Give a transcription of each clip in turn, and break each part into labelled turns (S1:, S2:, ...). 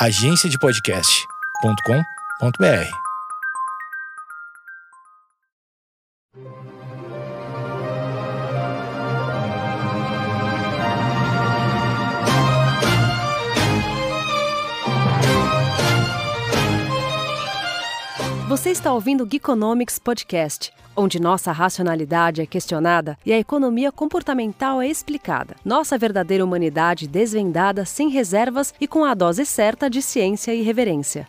S1: agenciadepodcast.com.br.
S2: Você está ouvindo o Geekonomics Podcast, onde nossa racionalidade é questionada e a economia comportamental é explicada. Nossa verdadeira humanidade desvendada sem reservas e com a dose certa de ciência e reverência.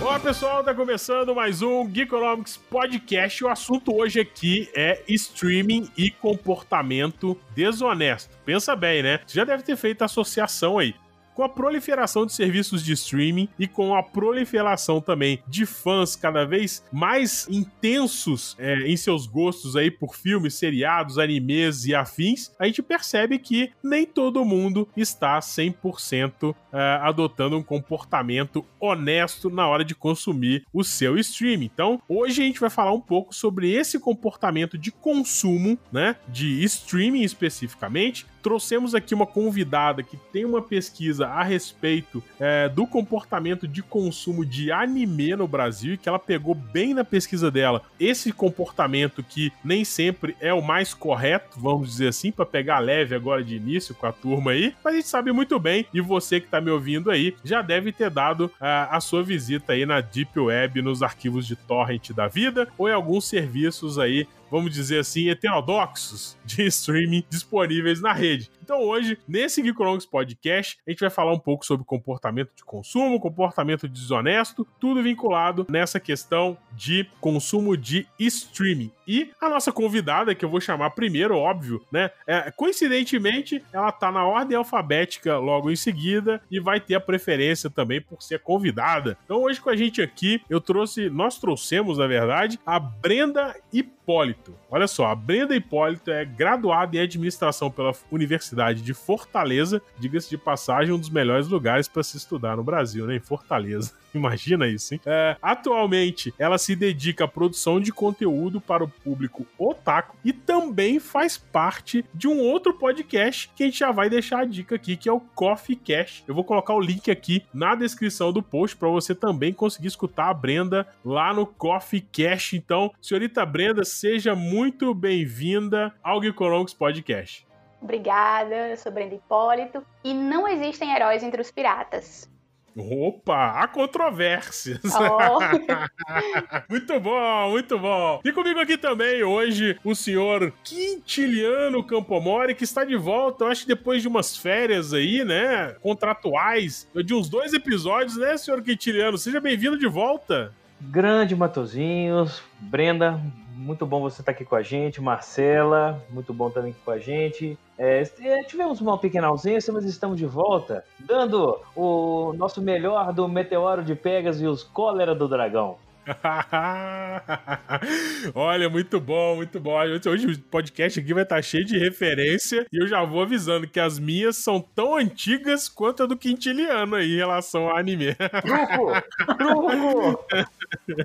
S3: Olá pessoal, tá começando mais um Geekonomics Podcast. O assunto hoje aqui é streaming e comportamento desonesto. Pensa bem, né? Você já deve ter feito associação aí com a proliferação de serviços de streaming e com a proliferação também de fãs cada vez mais intensos é, em seus gostos aí por filmes, seriados, animes e afins, a gente percebe que nem todo mundo está 100% é, adotando um comportamento honesto na hora de consumir o seu streaming. Então, hoje a gente vai falar um pouco sobre esse comportamento de consumo, né, de streaming especificamente, trouxemos aqui uma convidada que tem uma pesquisa a respeito é, do comportamento de consumo de anime no Brasil e que ela pegou bem na pesquisa dela. Esse comportamento que nem sempre é o mais correto, vamos dizer assim, para pegar leve agora de início com a turma aí, mas a gente sabe muito bem e você que tá me ouvindo aí já deve ter dado é, a sua visita aí na Deep Web, nos arquivos de torrent da vida ou em alguns serviços aí vamos dizer assim, heterodoxos de streaming disponíveis na rede. Então hoje, nesse Geekonomics Podcast, a gente vai falar um pouco sobre comportamento de consumo, comportamento desonesto, tudo vinculado nessa questão de consumo de streaming. E a nossa convidada, que eu vou chamar primeiro, óbvio, né? É, coincidentemente, ela tá na ordem alfabética logo em seguida e vai ter a preferência também por ser convidada. Então hoje com a gente aqui, eu trouxe, nós trouxemos, na verdade, a Brenda Hipólito. Olha só, a Brenda Hipólito é graduada em administração pela Universidade de Fortaleza, diga-se de passagem, um dos melhores lugares para se estudar no Brasil, né? Em Fortaleza. Imagina isso, hein? É, atualmente, ela se dedica à produção de conteúdo para o público otaku e também faz parte de um outro podcast que a gente já vai deixar a dica aqui, que é o Coffee Cash. Eu vou colocar o link aqui na descrição do post para você também conseguir escutar a Brenda lá no Coffee Cash. Então, senhorita Brenda, seja muito bem-vinda ao Geekonomics Podcast.
S4: Obrigada, eu sou Brenda Hipólito e não existem heróis entre os piratas.
S3: Opa, há controvérsias. Oh. muito bom, muito bom. E comigo aqui também hoje o senhor Quintiliano Campomori, que está de volta, eu acho que depois de umas férias aí, né, contratuais, de uns dois episódios, né, senhor Quintiliano? Seja bem-vindo de volta.
S5: Grande Matozinhos, Brenda, muito bom você estar aqui com a gente. Marcela, muito bom também com a gente. É, é, tivemos uma pequena ausência, mas estamos de volta, dando o nosso melhor do Meteoro de Pegas e os Cólera do Dragão.
S3: Olha, muito bom, muito bom. Hoje o podcast aqui vai estar cheio de referência e eu já vou avisando que as minhas são tão antigas quanto a do Quintiliano aí em relação ao anime.
S5: Truco! Truco!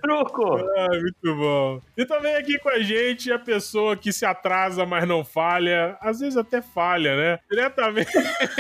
S5: Truco!
S3: Ah, muito bom. E também aqui com a gente a pessoa que se atrasa, mas não falha, às vezes até falha, né? Diretamente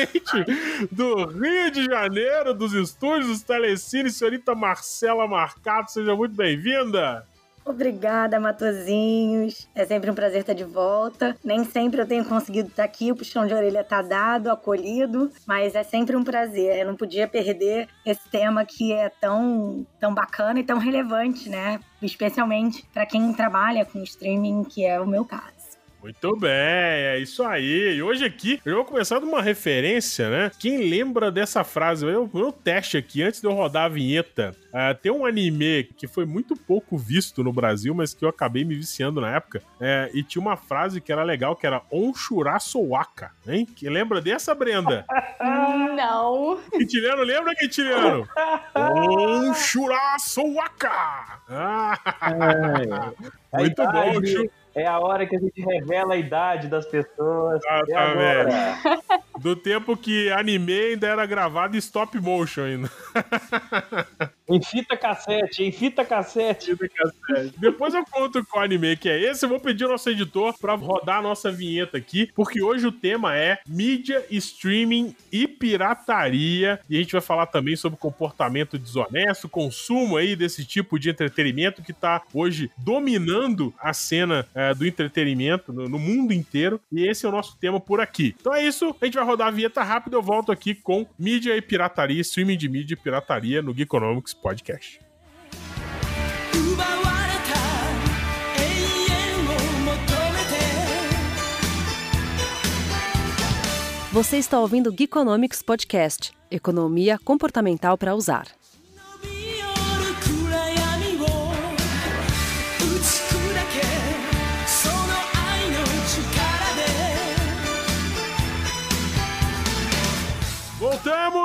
S3: do Rio de Janeiro, dos estúdios dos Telecine, senhorita Marcela Marcato, seja muito muito bem-vinda!
S6: Obrigada, Matozinhos. É sempre um prazer estar de volta. Nem sempre eu tenho conseguido estar aqui, o puxão de orelha está dado, acolhido, mas é sempre um prazer. Eu não podia perder esse tema que é tão, tão bacana e tão relevante, né? Especialmente para quem trabalha com streaming, que é o meu caso.
S3: Muito bem, é isso aí. E hoje aqui eu vou começar de uma referência, né? Quem lembra dessa frase? Eu, meu teste aqui, antes de eu rodar a vinheta, uh, tem um anime que foi muito pouco visto no Brasil, mas que eu acabei me viciando na época. Uh, e tinha uma frase que era legal, que era Onshura Sowaka, hein? Que lembra dessa, Brenda?
S4: Não.
S3: Quintiliano, lembra, Quintiliano? Onshura Sowaka! Ah,
S5: é. Muito bom, é a hora que a gente revela a idade das pessoas. Exatamente.
S3: É Do tempo que anime ainda era gravado em stop motion ainda.
S5: Em fita cassete, em fita cassete.
S3: Fita cassete. Depois eu conto qual anime que é esse. Eu vou pedir ao nosso editor pra rodar a nossa vinheta aqui, porque hoje o tema é mídia, streaming e pirataria. E a gente vai falar também sobre comportamento desonesto, consumo aí desse tipo de entretenimento que tá hoje dominando a cena é, do entretenimento no, no mundo inteiro. E esse é o nosso tema por aqui. Então é isso. A gente vai rodar a vinheta rápido. Eu volto aqui com mídia e pirataria, streaming de mídia e pirataria no Geekonomics podcast.
S2: Você está ouvindo o Geekonomics Podcast Economia Comportamental para Usar.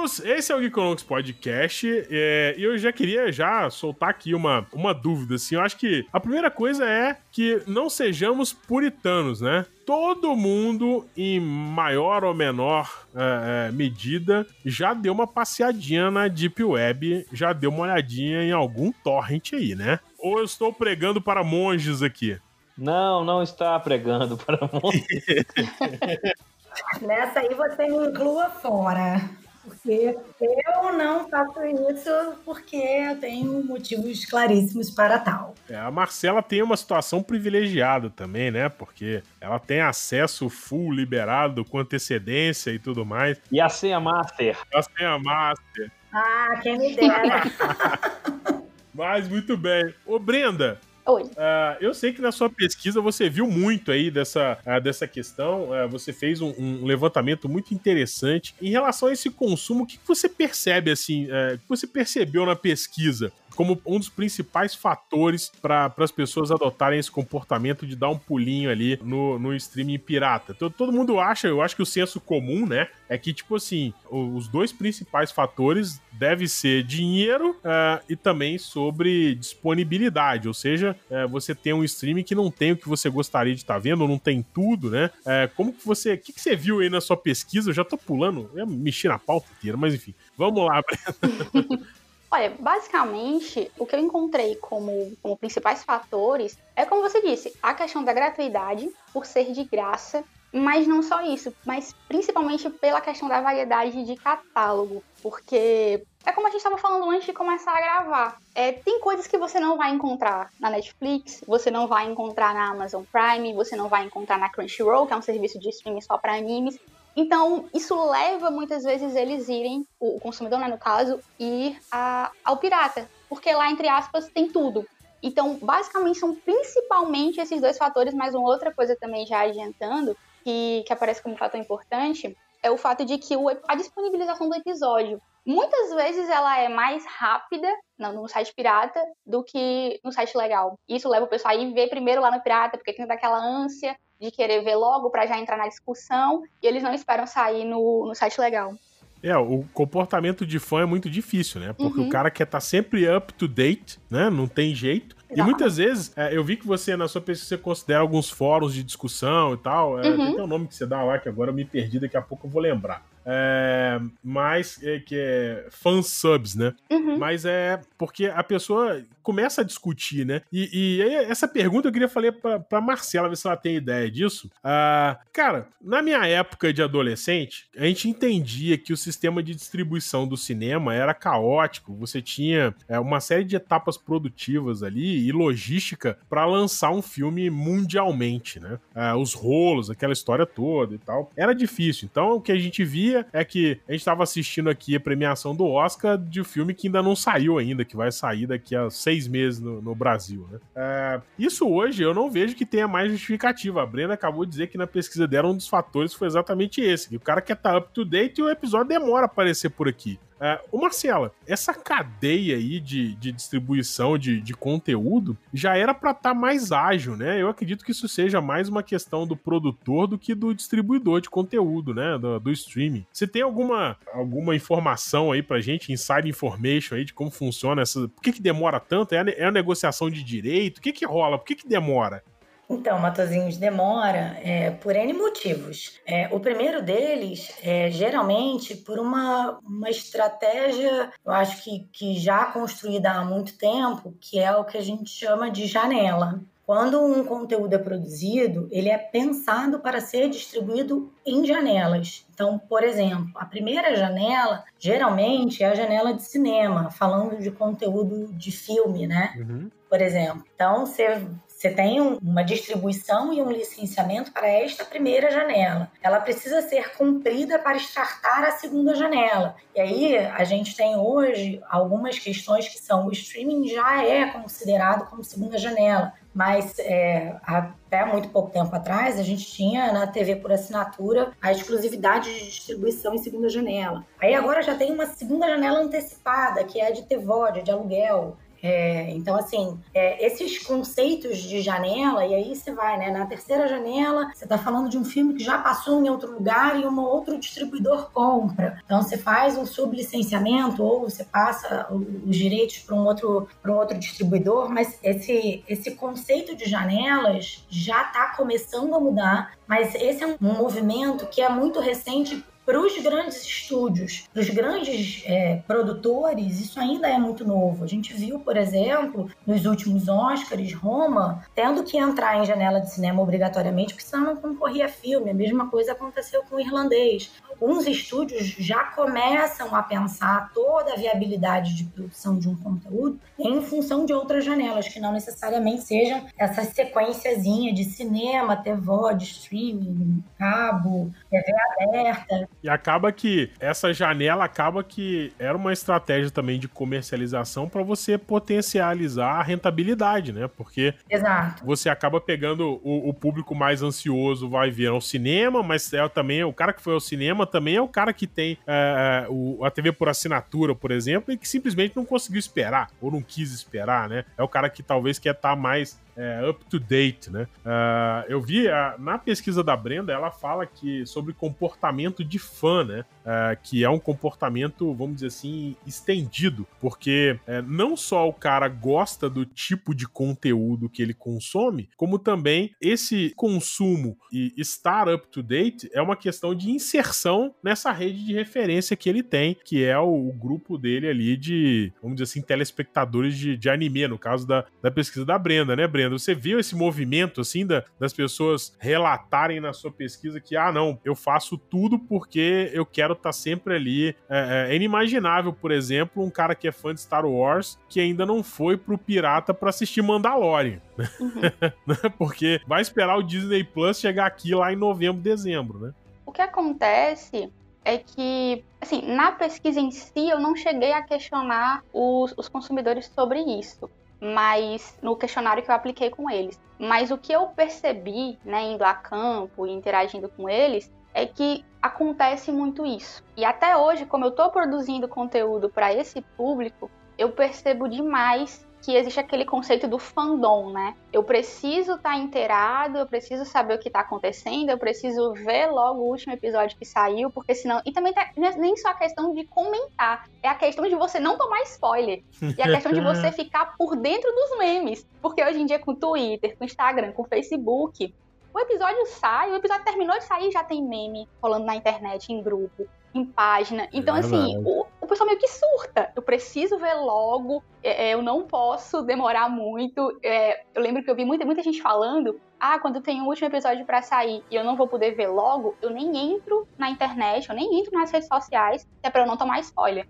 S3: Voltamos! Esse é o Geekonomics Podcast é, e eu já queria já soltar aqui uma, uma dúvida, assim, eu acho que a primeira coisa é que não sejamos puritanos, né? Todo mundo, em maior ou menor é, é, medida, já deu uma passeadinha na Deep Web, já deu uma olhadinha em algum torrent aí, né? Ou eu estou pregando para monges aqui?
S5: Não, não está pregando para monte.
S6: Nessa aí você me inclua fora. Porque eu não faço isso porque eu tenho motivos claríssimos para tal.
S3: É, a Marcela tem uma situação privilegiada também, né? Porque ela tem acesso full liberado com antecedência e tudo mais.
S5: E a senha master?
S3: A Master.
S6: Ah, quem me dera.
S3: Mas muito bem. Ô, Brenda,
S4: Oi.
S3: ah, eu sei que na sua pesquisa você viu muito aí dessa, ah, dessa questão. ah, você fez um, um levantamento muito interessante. Em relação a esse consumo, o que você percebe, assim, o que você percebeu na pesquisa? Como um dos principais fatores para as pessoas adotarem esse comportamento de dar um pulinho ali no, no streaming pirata. Todo, todo mundo acha, eu acho que o senso comum, né? É que, tipo assim, os dois principais fatores deve ser dinheiro ah, e também sobre disponibilidade. Ou seja, eh, você tem um streaming que não tem o que você gostaria de estar vendo, ou não tem tudo, né? Eh, como que você. O que, que você viu aí na sua pesquisa? Eu já tô pulando, eu mexer na pauta inteira, mas enfim. Vamos lá,
S4: Olha, basicamente, o que eu encontrei como, como principais fatores é, como você disse, a questão da gratuidade, por ser de graça, mas não só isso, mas principalmente pela questão da variedade de catálogo, porque é como a gente estava falando antes de começar a gravar. É, tem coisas que você não vai encontrar na Netflix, você não vai encontrar na Amazon Prime, você não vai encontrar na Crunchyroll, que é um serviço de streaming só para animes. Então, isso leva muitas vezes eles irem, o consumidor, né, no caso, ir a- ao pirata. Porque lá, entre aspas, tem tudo. Então, basicamente, são principalmente esses dois fatores, mas uma outra coisa também já adiantando, que, que aparece como fator importante, é o fato de que o a disponibilização do episódio, muitas vezes ela é mais rápida no, no site pirata do que no site legal. Isso leva o pessoal a ir ver primeiro lá no pirata, porque tem daquela ânsia de querer ver logo para já entrar na discussão, e eles não esperam sair no, no site legal.
S3: É, o comportamento de fã é muito difícil, né? Porque
S4: Uhum.
S3: o cara quer estar sempre up to date, né? Não tem jeito. E
S4: Exato.
S3: muitas vezes, é, eu vi que você, na sua pesquisa, você considera alguns fóruns de discussão e tal. É,
S4: Uhum.
S3: Tem até um nome que você dá lá, que agora eu me perdi, daqui a pouco eu vou lembrar. É, mas é, que é fansubs, né?
S4: Uhum.
S3: Mas é porque a pessoa começa a discutir, né? E, e essa pergunta eu queria falar pra, pra Marcela, ver se ela tem ideia disso. Ah, cara, na minha época de adolescente, a gente entendia que o sistema de distribuição do cinema era caótico. Você tinha é, uma série de etapas produtivas ali e logística pra lançar um filme mundialmente, né? Ah, os rolos, aquela história toda e tal. Era difícil. Então, o que a gente via é que a gente estava assistindo aqui a premiação do Oscar de um filme que ainda não saiu ainda, que vai sair daqui a seis meses no, no Brasil, né? É, isso hoje eu não vejo que tenha mais justificativa. A Brenda acabou de dizer que na pesquisa dela um dos fatores foi exatamente esse, que o cara quer estar up to date e o episódio demora a aparecer por aqui. É, ô Marcela, essa cadeia aí de, de distribuição de, de conteúdo já era para estar mais ágil, né? Eu acredito que isso seja mais uma questão do produtor do que do distribuidor de conteúdo, né? Do, do streaming. Você tem alguma, alguma informação aí pra gente, inside information aí de como funciona essa. Por que, que demora tanto? É a, é a negociação de direito? O que, que rola? Por que, que demora?
S6: Então, Matozinhos, demora é, por N motivos. É, o primeiro deles é geralmente por uma, uma estratégia, eu acho que, que já construída há muito tempo, que é o que a gente chama de janela. Quando um conteúdo é produzido, ele é pensado para ser distribuído em janelas. Então, por exemplo, a primeira janela geralmente é a janela de cinema, falando de conteúdo de filme, né?
S3: Uhum.
S6: Por exemplo. Então, você você tem um- uma distribuição e um licenciamento para esta primeira janela. Ela precisa ser cumprida para startar a segunda janela. E aí a gente tem hoje algumas questões que são o streaming já é considerado como segunda janela, mas é, até muito pouco tempo atrás a gente tinha na TV por assinatura a exclusividade de distribuição em segunda janela. Aí agora já tem uma segunda janela antecipada, que é a de TVOD, de aluguel. É, então, assim, é, esses conceitos de janela, e aí você vai, né? Na terceira janela, você está falando de um filme que já passou em outro lugar e um outro distribuidor compra. Então, você faz um sublicenciamento ou você passa os direitos para um outro um outro distribuidor, mas esse, esse conceito de janelas já está começando a mudar, mas esse é um movimento que é muito recente para os grandes estúdios, para os grandes é, produtores, isso ainda é muito novo. A gente viu, por exemplo, nos últimos Oscars, Roma tendo que entrar em janela de cinema obrigatoriamente, porque senão não concorria filme. A mesma coisa aconteceu com o irlandês. Alguns estúdios já começam a pensar toda a viabilidade de produção de um conteúdo em função de outras janelas, que não necessariamente sejam essa sequenciazinha de cinema, TVOD, streaming, cabo, TV aberta.
S3: E acaba que essa janela acaba que era uma estratégia também de comercialização para você potencializar a rentabilidade, né? Porque
S6: Exato.
S3: você acaba pegando o, o público mais ansioso vai vir ao cinema, mas é também o cara que foi ao cinema também é o cara que tem é, o, a TV por assinatura, por exemplo, e que simplesmente não conseguiu esperar ou não quis esperar, né? É o cara que talvez quer estar mais é, up to date, né? Ah, eu vi ah, na pesquisa da Brenda, ela fala que sobre comportamento de fã, né? Ah, que é um comportamento, vamos dizer assim, estendido, porque é, não só o cara gosta do tipo de conteúdo que ele consome, como também esse consumo e estar up to date é uma questão de inserção nessa rede de referência que ele tem, que é o, o grupo dele ali de, vamos dizer assim, telespectadores de, de anime, no caso da, da pesquisa da Brenda, né, Brenda? Você viu esse movimento, assim, da- das pessoas relatarem na sua pesquisa que, ah, não, eu faço tudo porque eu quero estar sempre ali. É, é inimaginável, por exemplo, um cara que é fã de Star Wars que ainda não foi pro Pirata pra assistir Mandalorian. né? porque vai esperar o Disney Plus chegar aqui lá em novembro, dezembro, né?
S4: O que acontece é que, assim, na pesquisa em si, eu não cheguei a questionar os, os consumidores sobre isso, mas no questionário que eu apliquei com eles. Mas o que eu percebi, né, indo a campo e interagindo com eles, é que acontece muito isso. E até hoje, como eu estou produzindo conteúdo para esse público, eu percebo demais que existe aquele conceito do fandom, né? Eu preciso estar inteirado, eu preciso saber o que está acontecendo, eu preciso ver logo o último episódio que saiu, porque senão. E também tá- é nem só a questão de comentar, é a questão de você não tomar spoiler. E a questão de você ficar por dentro dos memes. Porque hoje em dia, com Twitter, com Instagram, com Facebook, o episódio sai, o episódio terminou de sair já tem meme rolando na internet, em grupo, em página. Então, assim,
S3: verdade.
S4: o, o pessoal meio que surta. Eu preciso ver logo, é, é, eu não posso demorar muito. É, eu lembro que eu vi muita, muita gente falando: ah, quando tem o último episódio pra sair e eu não vou poder ver logo, eu nem entro na internet, eu nem entro nas redes sociais, que é pra eu não tomar spoiler.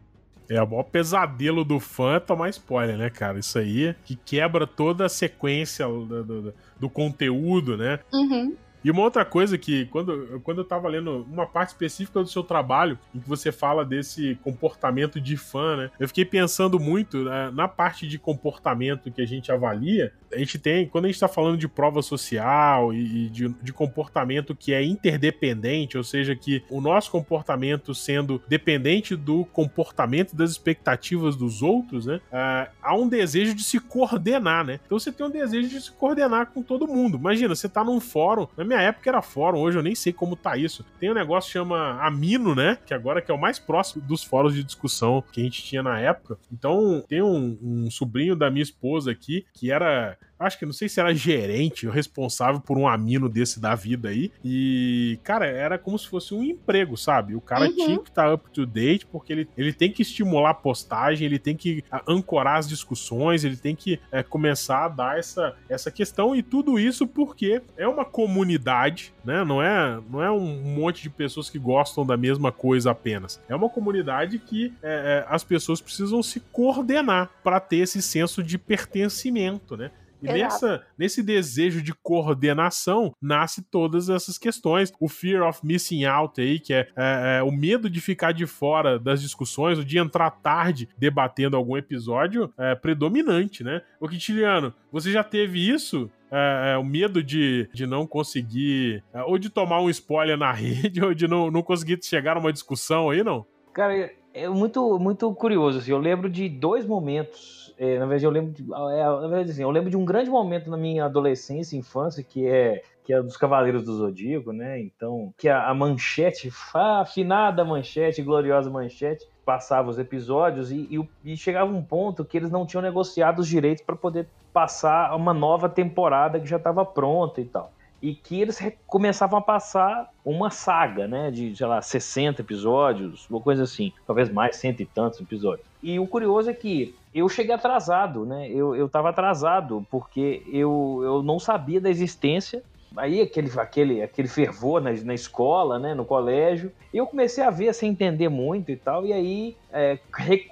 S3: É o maior pesadelo do fã é tomar spoiler, né, cara? Isso aí que quebra toda a sequência do, do- do conteúdo, né?
S4: Uhum.
S3: E uma outra coisa que, quando, quando eu tava lendo uma parte específica do seu trabalho, em que você fala desse comportamento de fã, né? Eu fiquei pensando muito né, na parte de comportamento que a gente avalia. A gente tem, quando a gente tá falando de prova social e, e de, de comportamento que é interdependente, ou seja, que o nosso comportamento sendo dependente do comportamento das expectativas dos outros, né? ah, há um desejo de se coordenar, né? Então você tem um desejo de se coordenar com todo mundo. Imagina, você tá num fórum, na minha época era fórum, hoje eu nem sei como tá isso. Tem um negócio que chama Amino, né? Que agora que é o mais próximo dos fóruns de discussão que a gente tinha na época. Então, tem um, um sobrinho da minha esposa aqui que era acho que não sei se era gerente ou responsável por um amino desse da vida aí. E, cara, era como se fosse um emprego, sabe? O cara
S4: Uhum.
S3: tinha que estar up to date, porque ele, ele tem que estimular a postagem, ele tem que ah, ancorar as discussões, ele tem que eh, começar a dar essa, essa questão, e tudo isso porque é uma comunidade, né? Não é, não é um monte de pessoas que gostam da mesma coisa apenas. É uma comunidade que eh, eh, as pessoas precisam se coordenar para ter esse senso de pertencimento, né? E
S4: Exato.
S3: nessa, nesse desejo de coordenação nasce todas essas questões. O fear of missing out aí, que é, é, é, o medo de ficar de fora das discussões, o de entrar tarde debatendo algum episódio, é predominante, né? O Quintiliano, você já teve isso? É, é, o medo de, de não conseguir, é, ou de tomar um spoiler na rede, ou de não, não conseguir chegar numa discussão aí, não?
S5: Cara, é- é muito, muito curioso. Assim, eu lembro de dois momentos. É, na verdade, eu lembro de, é, na verdade, assim, eu lembro de um grande momento na minha adolescência e infância, que é que é dos Cavaleiros do Zodíaco, né? Então, que a, a manchete, a afinada manchete, gloriosa manchete, passava os episódios e, e e chegava um ponto que eles não tinham negociado os direitos para poder passar uma nova temporada que já estava pronta e tal. E que eles começavam a passar uma saga, né? De, sei lá, 60 episódios, uma coisa assim. Talvez mais, cento e tantos episódios. E o curioso é que eu cheguei atrasado, né? Eu, eu tava atrasado, porque eu, eu não sabia da existência. Aí aquele, aquele, aquele fervor na, na escola, né? No colégio. E eu comecei a ver sem entender muito e tal. E aí é,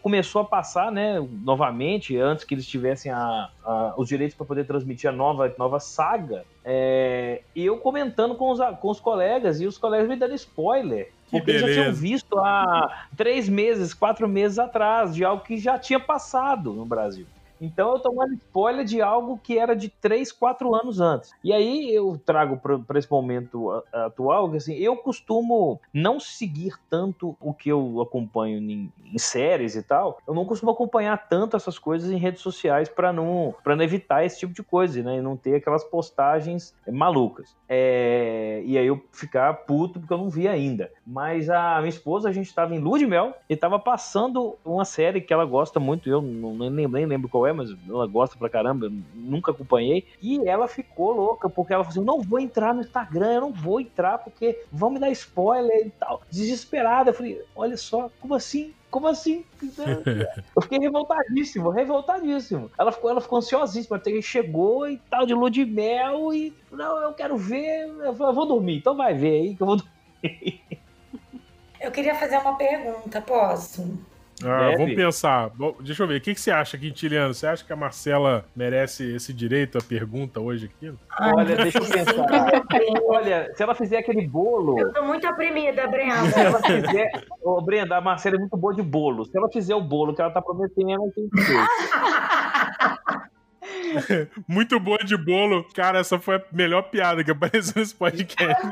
S5: começou a passar, né? Novamente, antes que eles tivessem a, a- os direitos para poder transmitir a nova, nova saga. É, e eu comentando com os, com os colegas e os colegas me dando spoiler.
S3: Que
S5: Porque eles já tinham visto há três meses, quatro meses atrás, de algo que já tinha passado no Brasil. Então eu tomando spoiler de algo que era de três, quatro anos antes. E aí eu trago para esse momento atual que assim, eu costumo não seguir tanto o que eu acompanho em, em séries e tal. Eu não costumo acompanhar tanto essas coisas em redes sociais para não, pra não evitar esse tipo de coisa, né? E não ter aquelas postagens malucas. É, e aí eu ficar puto porque eu não vi ainda. Mas a minha esposa, a gente estava em lua de mel e tava passando uma série que ela gosta muito, eu não, nem, lembro- nem lembro qual é, mas ela gosta pra caramba, nunca acompanhei. E ela ficou louca, porque ela falou assim: não vou entrar no Instagram, eu não vou entrar porque vão me dar spoiler e tal. Desesperada. Eu falei: olha só, como assim? Como assim? Eu fiquei revoltadíssimo, revoltadíssimo. Ela ficou, ela ficou ansiosíssima, até que chegou e tal, de lua de mel, e não, eu quero ver, eu falei, eu vou dormir, então vai ver aí que eu vou dormir.
S6: Eu queria fazer uma pergunta, posso?
S3: Ah, vamos pensar. Bom, Deixa eu ver. O que, que você acha, Quintiliano? Você acha que a Marcela merece esse direito à pergunta hoje aqui?
S5: Olha, deixa eu pensar. Olha, se ela fizer aquele bolo,
S6: Eu tô muito oprimida,
S5: se
S6: Brenda.
S5: ela fizer. Ô, Brenda, a Marcela é muito boa de bolo. Se ela fizer o bolo que ela tá prometendo, ela tem que ter.
S3: Muito boa de bolo. Cara, essa foi a melhor piada que apareceu nesse podcast.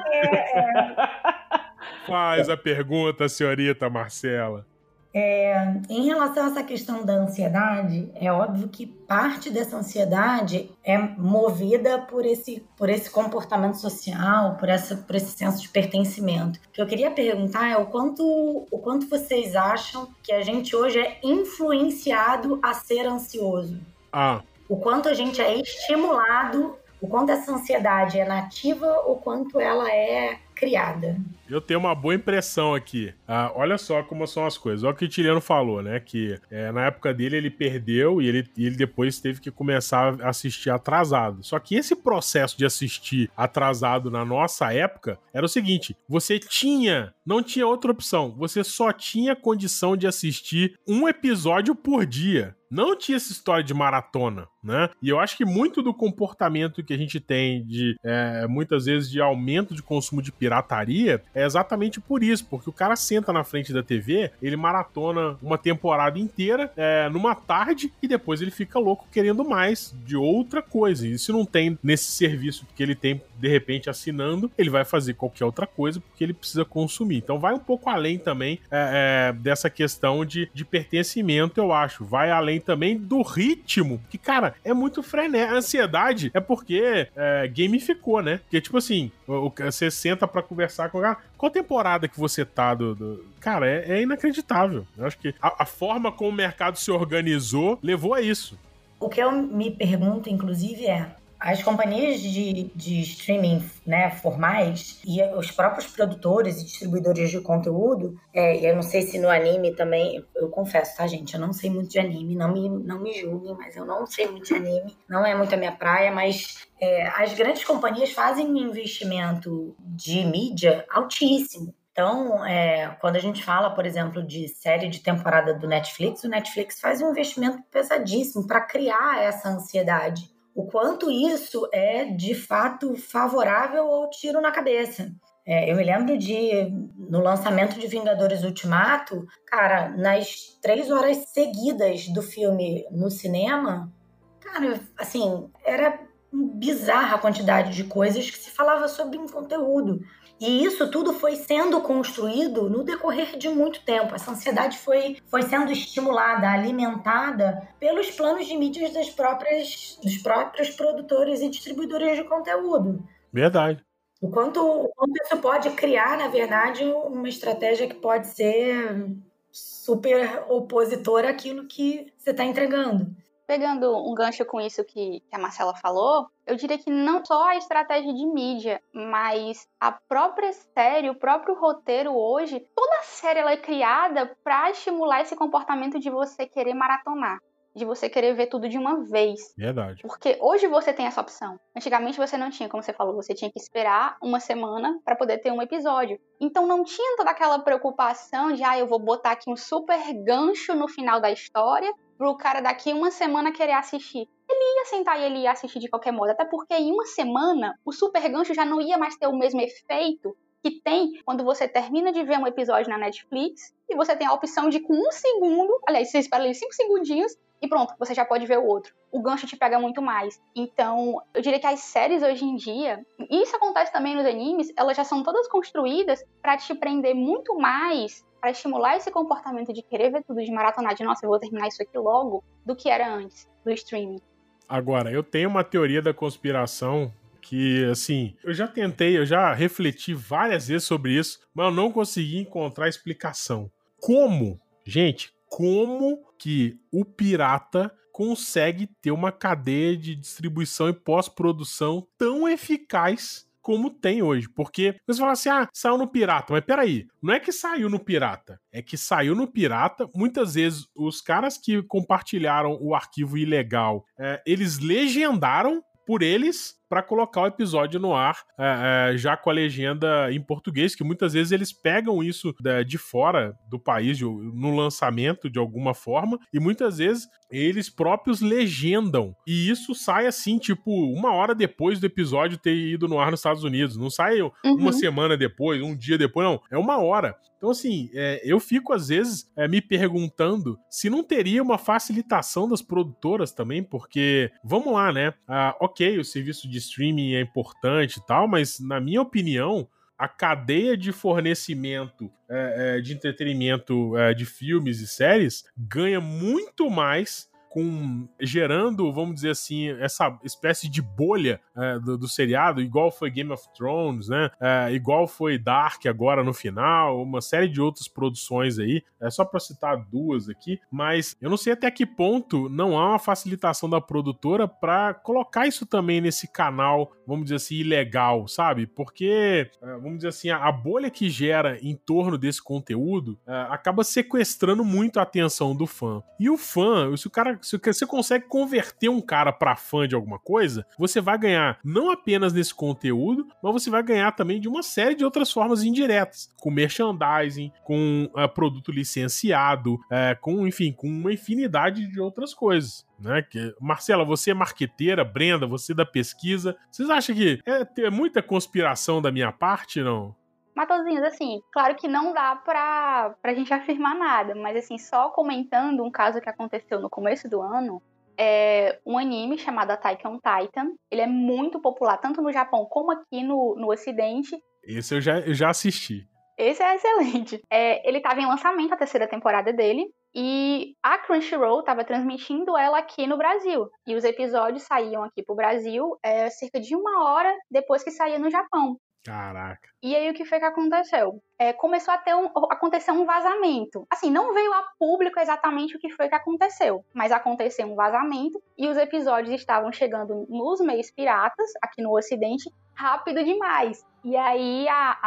S3: Faz a pergunta, senhorita Marcela.
S6: É, em relação a essa questão da ansiedade, é óbvio que parte dessa ansiedade é movida por esse, por esse comportamento social, por, essa, por esse senso de pertencimento. O que eu queria perguntar é o quanto, o quanto vocês acham que a gente hoje é influenciado a ser ansioso?
S3: Ah,
S6: O quanto a gente é estimulado, o quanto essa ansiedade é nativa, o quanto ela é criada.
S3: eu tenho uma boa impressão aqui. Ah, olha só como são as coisas. Olha o que o Tiliano falou, né? Que é, na época dele ele perdeu e ele, ele depois teve que começar a assistir atrasado. Só que esse processo de assistir atrasado na nossa época era o seguinte: você tinha, não tinha outra opção. Você só tinha condição de assistir um episódio por dia. Não tinha essa história de maratona, né? E eu acho que muito do comportamento que a gente tem de é, muitas vezes de aumento de consumo de pirataria é exatamente por isso, porque o cara senta na frente da TV, ele maratona uma temporada inteira é, numa tarde e depois ele fica louco querendo mais de outra coisa. E se não tem nesse serviço que ele tem de repente assinando, ele vai fazer qualquer outra coisa porque ele precisa consumir. Então vai um pouco além também é, é, dessa questão de, de pertencimento, eu acho. Vai além também do ritmo, que, cara, é muito frenético. A ansiedade é porque é, gamificou, né? Porque, tipo assim, você senta pra conversar com o cara. Qual temporada que você tá do. do- Cara, é, é inacreditável. Eu acho que a, a forma como o mercado se organizou levou a isso.
S6: O que eu me pergunto, inclusive, é as companhias de, de streaming né, formais e os próprios produtores e distribuidores de conteúdo, é, eu não sei se no anime também, eu confesso, tá, gente? Eu não sei muito de anime, não me, não me julguem, mas eu não sei muito de anime, não é muito a minha praia, mas é, as grandes companhias fazem um investimento de mídia altíssimo. Então, é, quando a gente fala, por exemplo, de série de temporada do Netflix, o Netflix faz um investimento pesadíssimo para criar essa ansiedade o quanto isso é de fato favorável ao tiro na cabeça. É, eu me lembro de, no lançamento de Vingadores Ultimato, cara, nas três horas seguidas do filme no cinema, cara, assim, era bizarra a quantidade de coisas que se falava sobre um conteúdo. E isso tudo foi sendo construído no decorrer de muito tempo. Essa ansiedade foi, foi sendo estimulada, alimentada pelos planos de mídias das próprias, dos próprios produtores e distribuidores de conteúdo.
S3: Verdade.
S6: O quanto, o quanto isso pode criar, na verdade, uma estratégia que pode ser super opositora àquilo que você está entregando
S4: pegando um gancho com isso que, a Marcela falou, eu diria que não só a estratégia de mídia, mas a própria série, o próprio roteiro hoje, toda a série ela é criada para estimular esse comportamento de você querer maratonar de você querer ver tudo de uma vez.
S3: Verdade.
S4: Porque hoje você tem essa opção. Antigamente você não tinha, como você falou, você tinha que esperar uma semana para poder ter um episódio. Então não tinha toda aquela preocupação de, ah, eu vou botar aqui um super gancho no final da história pro cara daqui uma semana querer assistir. Ele ia sentar e ele ia assistir de qualquer modo, até porque em uma semana o super gancho já não ia mais ter o mesmo efeito que tem quando você termina de ver um episódio na Netflix e você tem a opção de com um segundo, aliás, você espera ali cinco segundinhos e pronto, você já pode ver o outro. O gancho te pega muito mais. Então, eu diria que as séries hoje em dia, e isso acontece também nos animes, elas já são todas construídas para te prender muito mais para estimular esse comportamento de querer ver tudo, de maratonar, de nossa, eu vou terminar isso aqui logo, do que era antes do streaming.
S3: Agora, eu tenho uma teoria da conspiração que, assim, eu já tentei, eu já refleti várias vezes sobre isso, mas eu não consegui encontrar explicação. Como, gente, como que o pirata consegue ter uma cadeia de distribuição e pós-produção tão eficaz como tem hoje. Porque você fala assim: ah, saiu no Pirata. Mas peraí, não é que saiu no Pirata, é que saiu no Pirata. Muitas vezes os caras que compartilharam o arquivo ilegal, é, eles legendaram por eles para colocar o episódio no ar é, é, já com a legenda em português, que muitas vezes eles pegam isso de, de fora do país de, no lançamento de alguma forma e muitas vezes eles próprios legendam e isso sai assim tipo uma hora depois do episódio ter ido no ar nos Estados Unidos, não sai uhum. uma semana depois, um dia depois, não, é uma hora. Então, assim, é, eu fico às vezes é, me perguntando se não teria uma facilitação das produtoras também, porque, vamos lá, né? Ah, ok, o serviço de streaming é importante e tal, mas na minha opinião, a cadeia de fornecimento é, é, de entretenimento é, de filmes e séries ganha muito mais com gerando, vamos dizer assim, essa espécie de bolha é, do, do, seriado, igual foi Game of Thrones, né? É, igual foi Dark agora no final, uma série de outras produções aí. É só para citar duas aqui, mas eu não sei até que ponto não há uma facilitação da produtora para colocar isso também nesse canal, vamos dizer assim, ilegal, sabe? Porque, é, vamos dizer assim, a, bolha que gera em torno desse conteúdo é, acaba sequestrando muito a atenção do fã. E o fã, se o cara se você consegue converter um cara para fã de alguma coisa, você vai ganhar não apenas nesse conteúdo, mas você vai ganhar também de uma série de outras formas indiretas, com merchandising, com uh, produto licenciado, uh, com, enfim, com uma infinidade de outras coisas. Né? Que, Marcela, você é marqueteira, Brenda, você é da pesquisa. Vocês acham que é, é muita conspiração da minha parte, não?
S4: Matosinhos, assim, claro que não dá pra, pra gente afirmar nada, mas assim, só comentando um caso que aconteceu no começo do ano, é um anime chamado Attack on Titan. Ele é muito popular, tanto no Japão como aqui no, no Ocidente.
S3: Esse eu já, eu já assisti.
S4: Esse é excelente. É, ele estava em lançamento, a terceira temporada dele, e a Crunchyroll estava transmitindo ela aqui no Brasil. E os episódios saíam aqui pro Brasil é, cerca de uma hora depois que saía no Japão.
S3: Caraca.
S4: E aí o que foi que aconteceu? É, começou a ter um, acontecer um vazamento. Assim, não veio a público exatamente o que foi que aconteceu, mas aconteceu um vazamento e os episódios estavam chegando nos meios piratas, aqui no ocidente, rápido demais. E aí a,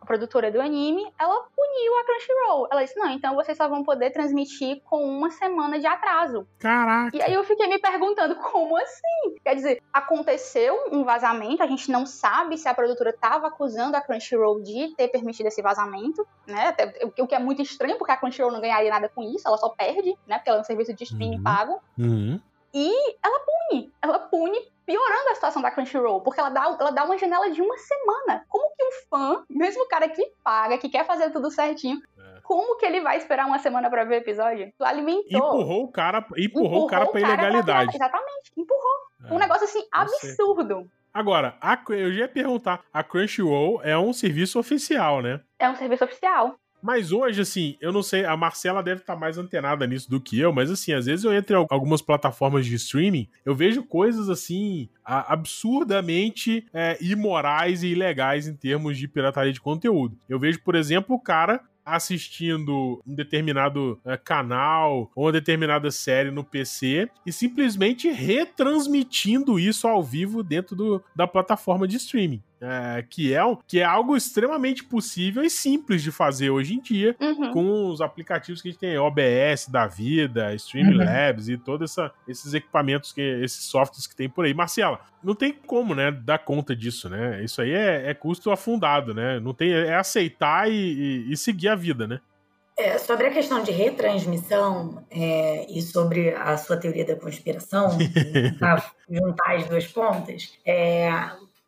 S4: a produtora do anime, ela puniu a Crunchyroll. Ela disse, não, então vocês só vão poder transmitir com uma semana de atraso.
S3: Caraca.
S4: E aí eu fiquei me perguntando, como assim? Quer dizer, aconteceu um vazamento, a gente não sabe se a produtora estava acusando a Crunchyroll de ter permitido esse vazamento, né? Até- o que é muito estranho, porque a Crunchyroll não ganharia nada com isso, ela só perde, né? Porque ela é um serviço de streaming
S3: Uhum.
S4: pago.
S3: Uhum.
S4: E ela pune. Ela pune piorando a situação da Crunchyroll, porque ela dá, ela dá uma janela de uma semana. Como que um fã, mesmo o cara que paga, que quer fazer tudo certinho,
S3: É.
S4: como que ele vai esperar uma semana pra ver o episódio? Tu alimentou.
S3: Empurrou o cara, empurrou, o cara pra ilegalidade.
S4: Exatamente, empurrou. Um
S3: É.
S4: negócio assim absurdo.
S3: Agora, a- eu já ia perguntar, a Crunchyroll é um serviço oficial, né?
S4: É um serviço oficial.
S3: Mas hoje, assim, eu não sei, a Marcela deve estar mais antenada nisso do que eu, mas assim, às vezes eu entro em al- algumas plataformas de streaming, eu vejo coisas assim, absurdamente é, imorais e ilegais em termos de pirataria de conteúdo. Eu vejo, por exemplo, o cara assistindo um determinado é, canal ou uma determinada série no PC e simplesmente retransmitindo isso ao vivo dentro do- da plataforma de streaming. É, que, é, que é algo extremamente possível e simples de fazer hoje em dia
S4: Uhum.
S3: com os aplicativos que a gente tem, OBS da vida, Streamlabs e todos essa- esses equipamentos, que, esses softwares que tem por aí. Marcela, não tem como, né, dar conta disso, né? Isso aí é, é custo afundado, né? Não tem, é aceitar e, e- e seguir a vida, né?
S6: É, sobre a questão de retransmissão é, e sobre a sua teoria da conspiração, juntar as duas pontas, é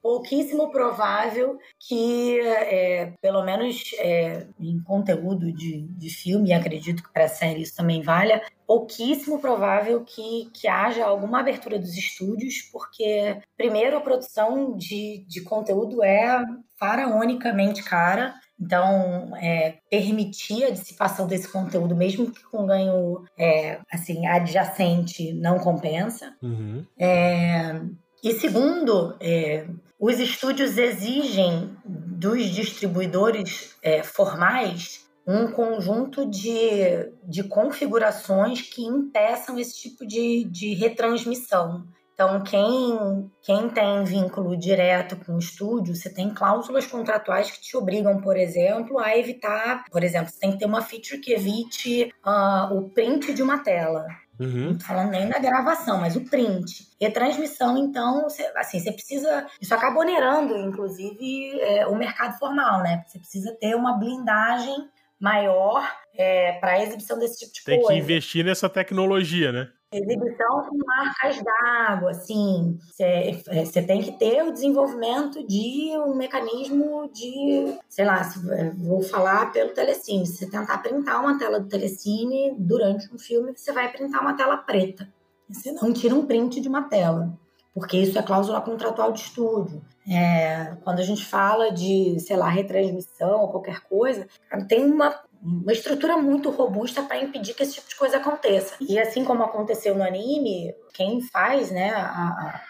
S6: pouquíssimo provável que, é, pelo menos é, em conteúdo de, de filme, e acredito que para série isso também valha, pouquíssimo provável que, que haja alguma abertura dos estúdios, porque, primeiro, a produção de, de conteúdo é faraonicamente cara. Então, é, permitir a dissipação desse conteúdo, mesmo que com ganho é, assim adjacente, não compensa.
S3: Uhum.
S6: É, e segundo, é, os estúdios exigem dos distribuidores é, formais um conjunto de, de configurações que impeçam esse tipo de, de retransmissão. Então, quem, quem tem vínculo direto com o estúdio, você tem cláusulas contratuais que te obrigam, por exemplo, a evitar. Por exemplo, você tem que ter uma feature que evite ah, o print de uma tela.
S3: Uhum.
S6: Não tô falando nem da gravação, mas o print. Retransmissão, então, você, assim, você precisa. Isso acaba onerando, inclusive, é, o mercado formal, né? Você precisa ter uma blindagem maior é, para exibição desse tipo de
S3: Tem que
S6: coisa.
S3: investir nessa tecnologia, né?
S6: Exibição com marcas d'água, assim. Você tem que ter o desenvolvimento de um mecanismo de, sei lá, é, vou falar pelo telecine. Se você tentar printar uma tela do telecine durante um filme, você vai printar uma tela preta. Você não tira um print de uma tela, porque isso é cláusula contratual de estúdio. É, quando a gente fala de, sei lá, retransmissão ou qualquer coisa, tem uma uma estrutura muito robusta para impedir que esse tipo de coisa aconteça. E assim como aconteceu no anime, quem faz né, a, a-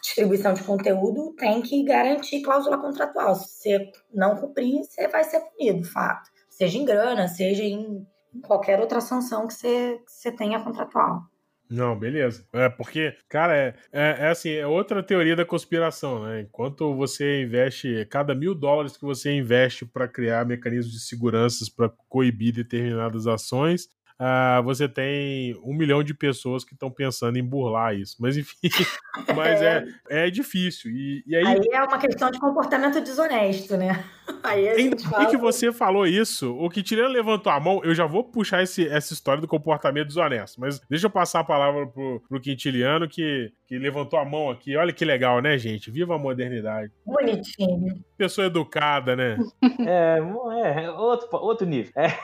S6: distribuição de conteúdo tem que garantir cláusula contratual. Se você não cumprir, você vai ser punido, fato. Seja em grana, seja em em qualquer outra sanção que você, que você tenha contratual.
S3: Não, beleza. É, porque, cara, é, é, é assim, é outra teoria da conspiração, né? Enquanto você investe, cada mil dólares que você investe para criar mecanismos de seguranças para coibir determinadas ações, ah, você tem um milhão de pessoas que estão pensando em burlar isso. Mas enfim, mas é, é difícil. E, e aí,
S6: Aí é uma questão de comportamento desonesto, né? Aí a
S3: Em que
S6: fala...
S3: que você falou isso, o Quintiliano levantou a mão, eu já vou puxar esse- essa história do comportamento desonesto, mas deixa eu passar a palavra pro, pro Quintiliano que, que levantou a mão aqui. Olha que legal, né, gente? Viva a modernidade.
S6: Bonitinho.
S3: Pessoa educada, né?
S5: É, é outro, outro nível. É.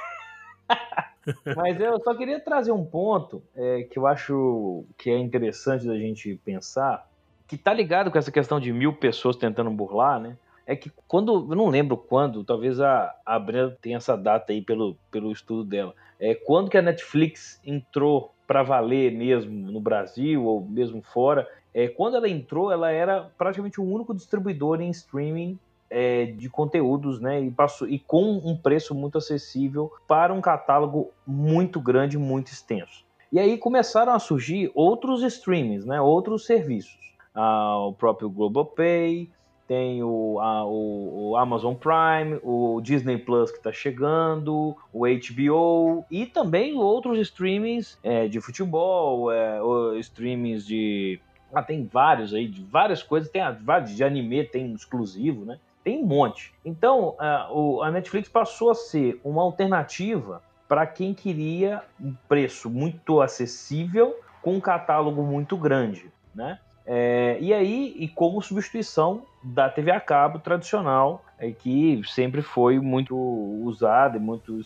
S5: Mas eu só queria trazer um ponto é, que eu acho que é interessante da gente pensar, que tá ligado com essa questão de mil pessoas tentando burlar, né? É que quando, eu não lembro quando, talvez a, a Brenda tenha essa data aí pelo, pelo estudo dela. É, quando que a Netflix entrou para valer mesmo no Brasil ou mesmo fora, é, quando ela entrou, ela era praticamente o único distribuidor em streaming é, de conteúdos, né? E, passou, e com um preço muito acessível para um catálogo muito grande, muito extenso. E aí começaram a surgir outros streamings, né? Outros serviços. Ah, o próprio Globopay, tem o, a, o, o, Amazon Prime, o Disney Plus que está chegando, o HBO e também outros streamings é, de futebol, é, streamings de. Ah, tem vários aí, de várias coisas, tem vários de anime, tem exclusivo, né? Tem um monte. Então, a, o, a Netflix passou a ser uma alternativa para quem queria um preço muito acessível com um catálogo muito grande, né? É, e aí, e como substituição da TV a cabo tradicional, é, que sempre foi muito usada e muito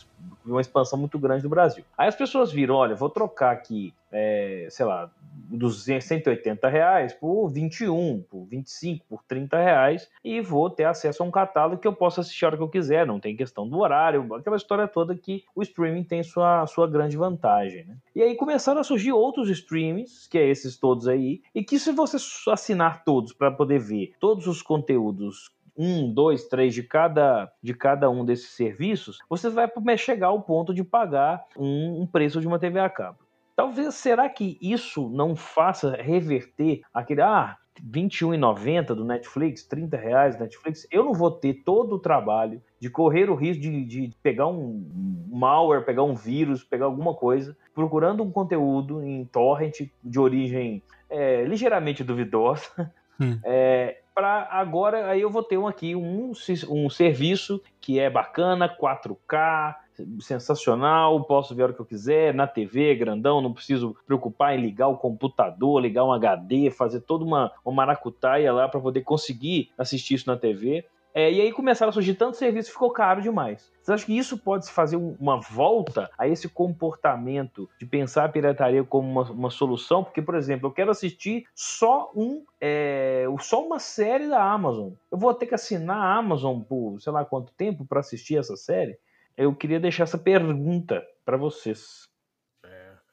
S5: uma expansão muito grande no Brasil. Aí as pessoas viram, olha, vou trocar aqui, é, sei lá, dos 180 reais por 21, por 25, por 30 reais e vou ter acesso a um catálogo que eu possa assistir a hora que eu quiser, não tem questão do horário, aquela história toda que o streaming tem sua, sua grande vantagem. Né? E aí começaram a surgir outros streamings, que é esses todos aí, e que se você assinar todos para poder ver todos os conteúdos um, dois, três de cada, de cada um desses serviços, você vai chegar ao ponto de pagar um, um preço de uma TV a cabo. Talvez, será que isso não faça reverter aquele, ah, R$21,90 do Netflix, 30 reais do Netflix, eu não vou ter todo o trabalho de correr o risco de, de, pegar um malware, pegar um vírus, pegar alguma coisa, procurando um conteúdo em torrent de origem é, ligeiramente duvidosa, hum. é, para agora aí eu vou ter um, aqui um, um serviço que é bacana, 4K, sensacional, posso ver o que eu quiser, na TV, grandão, não preciso preocupar em ligar o computador, ligar um HD, fazer toda uma, uma maracutaia lá para poder conseguir assistir isso na TV. É, e aí começaram a surgir tanto serviço ficou caro demais. Você acha que isso pode fazer uma volta a esse comportamento de pensar a pirataria como uma, uma solução? Porque, por exemplo, eu quero assistir só um é, só uma série da Amazon. Eu vou ter que assinar a Amazon por sei lá quanto tempo para assistir essa série? Eu queria deixar essa pergunta para vocês.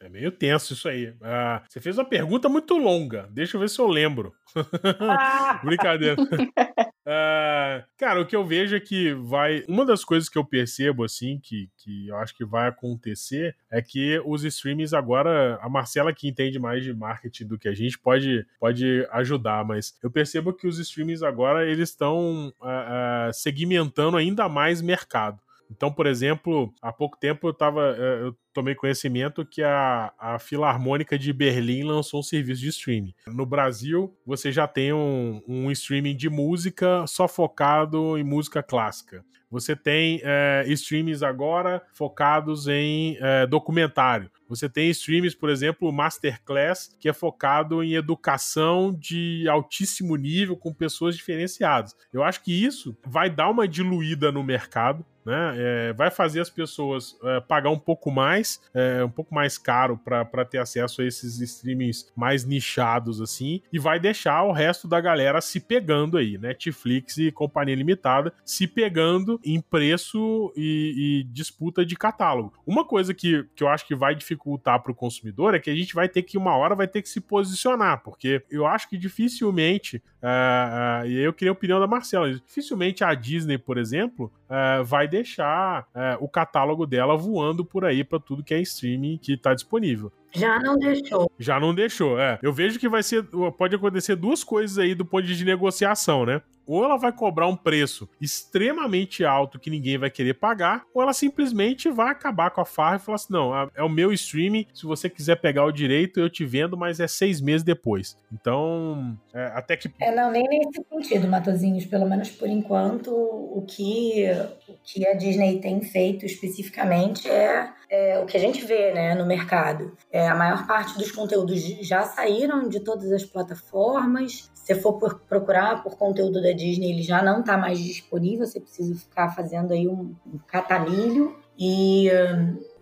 S3: É meio tenso isso aí. Ah, você fez uma pergunta muito longa. Deixa eu ver se eu lembro. Ah. Brincadeira. Ah, cara, o que eu vejo é que vai. Uma das coisas que eu percebo, assim, que, que eu acho que vai acontecer é que os streamings agora. A Marcela, que entende mais de marketing do que a gente, pode, pode ajudar, mas eu percebo que os streamings agora eles estão ah, ah, segmentando ainda mais mercado. Então, por exemplo, há pouco tempo eu tava. Eh, eu tomei conhecimento que a, a Filarmônica de Berlim lançou um serviço de streaming. No Brasil, você já tem um, um streaming de música só focado em música clássica. Você tem é, streams agora focados em é, documentário. Você tem streams, por exemplo, Masterclass, que é focado em educação de altíssimo nível com pessoas diferenciadas. Eu acho que isso vai dar uma diluída no mercado. Né? É, vai fazer as pessoas é, pagar um pouco mais, é, um pouco mais caro para ter acesso a esses streamings mais nichados assim, e vai deixar o resto da galera se pegando aí, Netflix e companhia limitada se pegando em preço e, e disputa de catálogo. Uma coisa que, que eu acho que vai dificultar para o consumidor é que a gente vai ter que uma hora vai ter que se posicionar, porque eu acho que dificilmente, uh, uh, e aí eu queria a opinião da Marcela, dificilmente a Disney, por exemplo, uh, vai deixar o catálogo dela voando por aí para tudo que é streaming que está disponível.
S6: Já não deixou.
S3: Já não deixou, é. Eu vejo que vai ser. Pode acontecer duas coisas aí do ponto de negociação, né? Ou ela vai cobrar um preço extremamente alto que ninguém vai querer pagar, ou ela simplesmente vai acabar com a farra e falar assim: não, é o meu streaming, se você quiser pegar o direito, eu te vendo, mas é seis meses depois. Então, é, até que.
S6: É, não, nem nesse sentido, Matozinhos. Pelo menos por enquanto, o que, o que a Disney tem feito especificamente é, é o que a gente vê né, no mercado. É, a maior parte dos conteúdos já saíram de todas as plataformas. Se for procurar por conteúdo da Disney, ele já não está mais disponível. Você precisa ficar fazendo aí um, um catamilho. E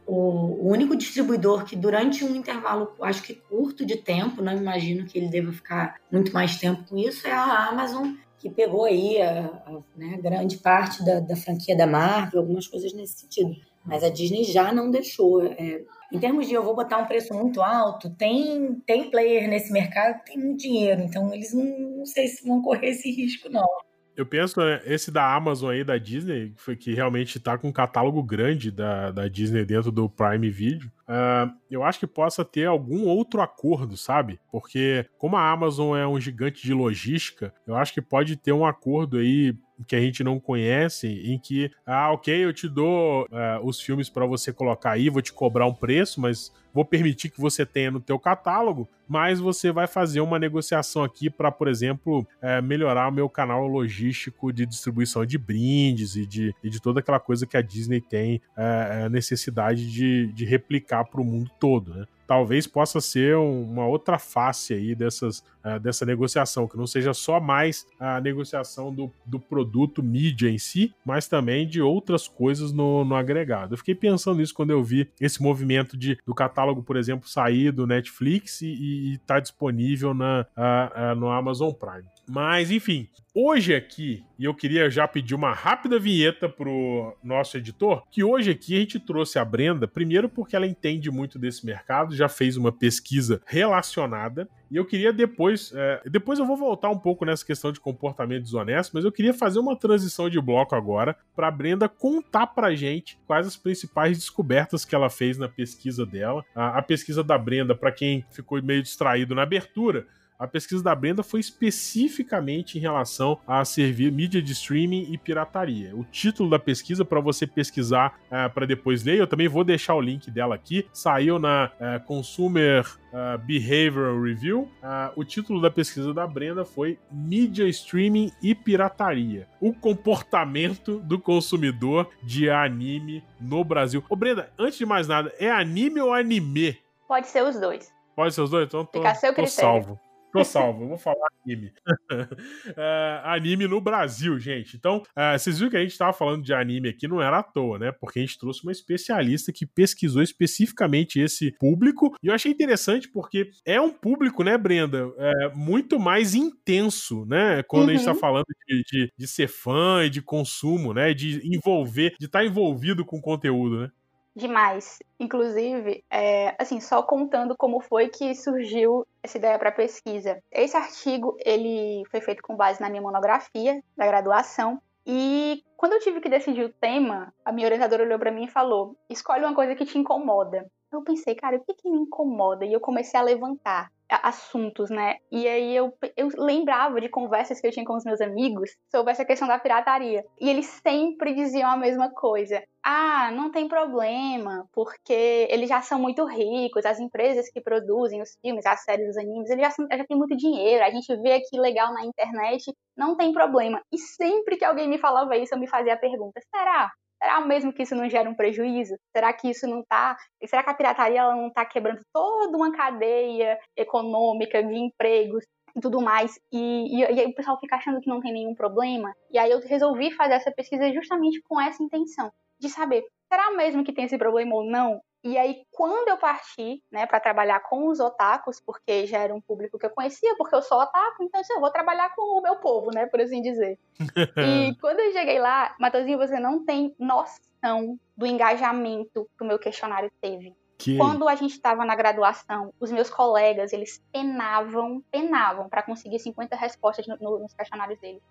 S6: um, o, único distribuidor que durante um intervalo, acho que curto de tempo, não imagino que ele deva ficar muito mais tempo com isso, é a Amazon, que pegou aí a, a né, grande parte da, da, franquia da Marvel, algumas coisas nesse sentido. Mas a Disney já não deixou. É, em termos de eu vou botar um preço muito alto, tem, tem player nesse mercado que tem muito dinheiro, então eles não, não sei se vão correr esse risco, não.
S3: Eu penso, né, esse da Amazon aí, da Disney, que realmente tá com um catálogo grande da, da Disney dentro do Prime Video. Ah, eu acho que possa ter algum outro acordo, sabe? Porque, como a Amazon é um gigante de logística, eu acho que pode ter um acordo aí que a gente não conhece, em que, ah, ok, eu te dou ah, os filmes para você colocar aí, vou te cobrar um preço, mas vou permitir que você tenha no teu catálogo, mas você vai fazer uma negociação aqui para, por exemplo, eh, melhorar o meu canal logístico de distribuição de brindes e de, e de toda aquela coisa que a Disney tem eh, necessidade de, de replicar para o mundo todo, né? Talvez possa ser um- uma outra face aí dessas, eh, dessa negociação, que não seja só mais a negociação do, do produto mídia em si, mas também de outras coisas no, no agregado. Eu fiquei pensando nisso quando eu vi esse movimento de, do catálogo, por exemplo, sair do Netflix e estar disponível na, ah, ah, no Amazon Prime. Mas, enfim, hoje aqui, e eu queria já pedir uma rápida vinheta pro nosso editor, que hoje aqui a gente trouxe a Brenda, primeiro porque ela entende muito desse mercado, já fez uma pesquisa relacionada, e eu queria depois, é, depois eu vou voltar um pouco nessa questão de comportamento desonesto, mas eu queria fazer uma transição de bloco agora para Brenda contar pra gente quais as principais descobertas que ela fez na pesquisa dela. A, a pesquisa da Brenda, para quem ficou meio distraído na abertura, a pesquisa da Brenda foi especificamente em relação a servir mídia de streaming e pirataria. O título da pesquisa, para você pesquisar para depois ler, eu também vou deixar o link dela aqui. Saiu na eh, Consumer eh, Behavioral Review. Ah, o título da pesquisa da Brenda foi Mídia Streaming e Pirataria: O comportamento do consumidor de anime no Brasil. Ô, Brenda, antes de mais nada, é anime ou anime?
S4: Pode ser os dois.
S3: Pode ser os dois? Então tô,
S4: Fica seu
S3: tô
S4: critério.
S3: salvo. Tô salvo, eu vou falar anime. É, anime no Brasil, gente. Então, é, vocês viram que a gente tava falando de anime aqui, não era à toa, né? Porque a gente trouxe uma especialista que pesquisou especificamente esse público. E eu achei interessante porque é um público, né, Brenda? É, muito mais intenso, né? Quando a gente tá
S4: Uhum.
S3: falando de, de, de ser fã e de consumo, né? De envolver, de estar envolvido com o conteúdo, né?
S4: Demais. Inclusive, é, assim, só contando como foi que surgiu essa ideia para pesquisa. Esse artigo, ele foi feito com base na minha monografia da graduação. E quando eu tive que decidir o tema, a minha orientadora olhou para mim e falou: "Escolhe uma coisa que te incomoda". Eu pensei, cara, o que, que me incomoda? E eu comecei a levantar assuntos, né? E aí eu, eu lembrava de conversas que eu tinha com os meus amigos sobre essa questão da pirataria. E eles sempre diziam a mesma coisa. Ah, não tem problema, porque eles já são muito ricos, as empresas que produzem os filmes, as séries, os animes, eles já, são, já têm muito dinheiro, a gente vê aqui legal na internet, não tem problema. E sempre que alguém me falava isso, eu me fazia a pergunta: será? Será mesmo que isso não gera um prejuízo? Será que isso não tá. Será que a pirataria ela não tá quebrando toda uma cadeia econômica de empregos e tudo mais? E, e, e aí o pessoal fica achando que não tem nenhum problema. E aí eu resolvi fazer essa pesquisa justamente com essa intenção, de saber, será mesmo que tem esse problema ou não? E aí, quando eu parti, né, para trabalhar com os otakus, porque já era um público que eu conhecia, porque eu sou otaku, então eu vou trabalhar com o meu povo, né, por assim dizer. E quando eu cheguei lá, Matheusinho, você não tem noção do engajamento que o meu questionário teve.
S3: Que...
S4: Quando a gente estava na graduação, os meus colegas, eles penavam, penavam para conseguir 50 respostas no- no- nos questionários deles.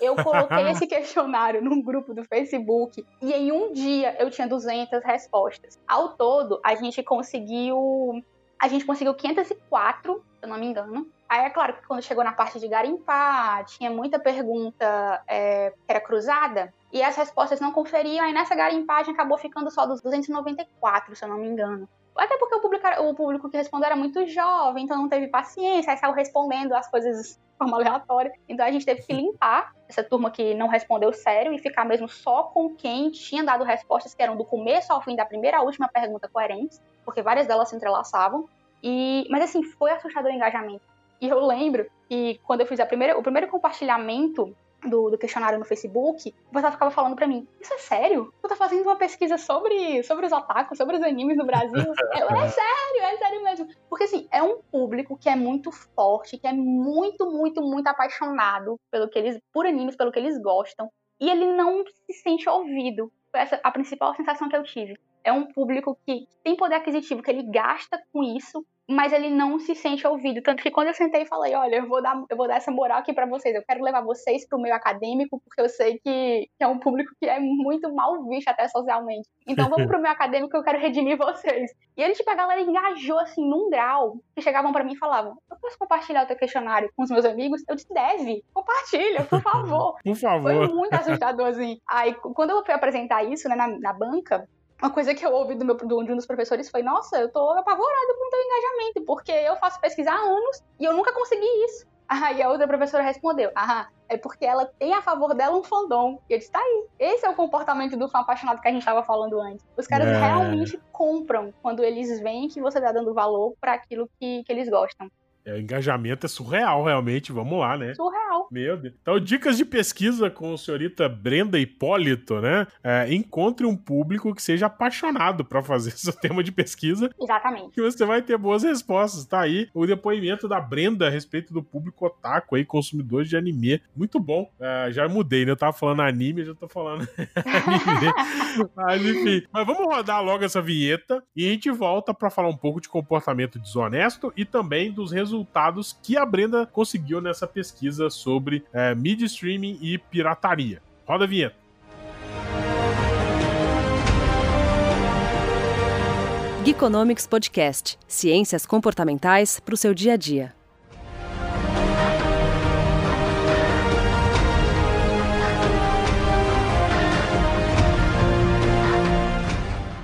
S4: Eu coloquei esse questionário num grupo do Facebook e em um dia eu tinha 200 respostas. Ao todo, a gente conseguiu a gente conseguiu 504, se eu não me engano. Aí é claro que quando chegou na parte de garimpar, tinha muita pergunta é, que era cruzada, e as respostas não conferiam, aí nessa garimpagem acabou ficando só dos 294, se eu não me engano. Até porque o público, o público que respondeu era muito jovem, então não teve paciência, aí saiu respondendo as coisas de forma aleatória. Então a gente teve que limpar essa turma que não respondeu sério e ficar mesmo só com quem tinha dado respostas que eram do começo ao fim da primeira à última pergunta coerentes, porque várias delas se entrelaçavam. E, mas assim, foi assustador o engajamento. E eu lembro que quando eu fiz a primeira, o primeiro compartilhamento do, do questionário no Facebook, o pessoal ficava falando pra mim: Isso é sério? Tu tá fazendo uma pesquisa sobre, sobre os otakus, sobre os animes no Brasil? eu, é sério, é sério mesmo. Porque assim, é um público que é muito forte, que é muito, muito, muito apaixonado pelo que eles, por animes, pelo que eles gostam. E ele não se sente ouvido. Foi essa a principal sensação que eu tive. É um público que tem poder aquisitivo, que ele gasta com isso, mas ele não se sente ouvido. Tanto que quando eu sentei e falei, olha, eu vou dar, eu vou dar essa moral aqui pra vocês, eu quero levar vocês pro meio acadêmico, porque eu sei que, que é um público que é muito mal visto até socialmente. Então vamos pro meio acadêmico eu quero redimir vocês. E ele, tipo, a galera engajou assim num grau que chegavam pra mim e falavam: Eu posso compartilhar o teu questionário com os meus amigos? Eu disse, deve, compartilha, por favor.
S3: Por
S4: Foi
S3: favor.
S4: muito assustador, assim. Aí, quando eu fui apresentar isso, né, na, na banca, uma coisa que eu ouvi do meu, de um dos professores foi: Nossa, eu tô apavorado com o teu engajamento, porque eu faço pesquisa há anos e eu nunca consegui isso. Aí a outra professora respondeu: Ah, é porque ela tem a favor dela um fandom. E eu disse: Tá aí. Esse é o comportamento do fã apaixonado que a gente tava falando antes. Os caras
S3: É.
S4: realmente compram quando eles veem que você tá dando valor pra aquilo que, que eles gostam.
S3: É, o engajamento é surreal, realmente. Vamos lá, né?
S4: Surreal.
S3: Meu Deus. Então, dicas de pesquisa com a senhorita Brenda Hipólito, né? É, encontre um público que seja apaixonado para fazer seu tema de pesquisa,
S4: Exatamente.
S3: que você vai ter boas respostas. Tá aí o depoimento da Brenda a respeito do público otaku aí, consumidor de anime. Muito bom. É, já mudei, né? Eu tava falando anime, já tô falando anime. Mas enfim. Mas vamos rodar logo essa vinheta e a gente volta para falar um pouco de comportamento desonesto e também dos resultados que a Brenda conseguiu nessa pesquisa sobre é, mídia streaming e pirataria. Roda a vinheta.
S2: Geekonomics Podcast Ciências comportamentais para o seu dia a dia.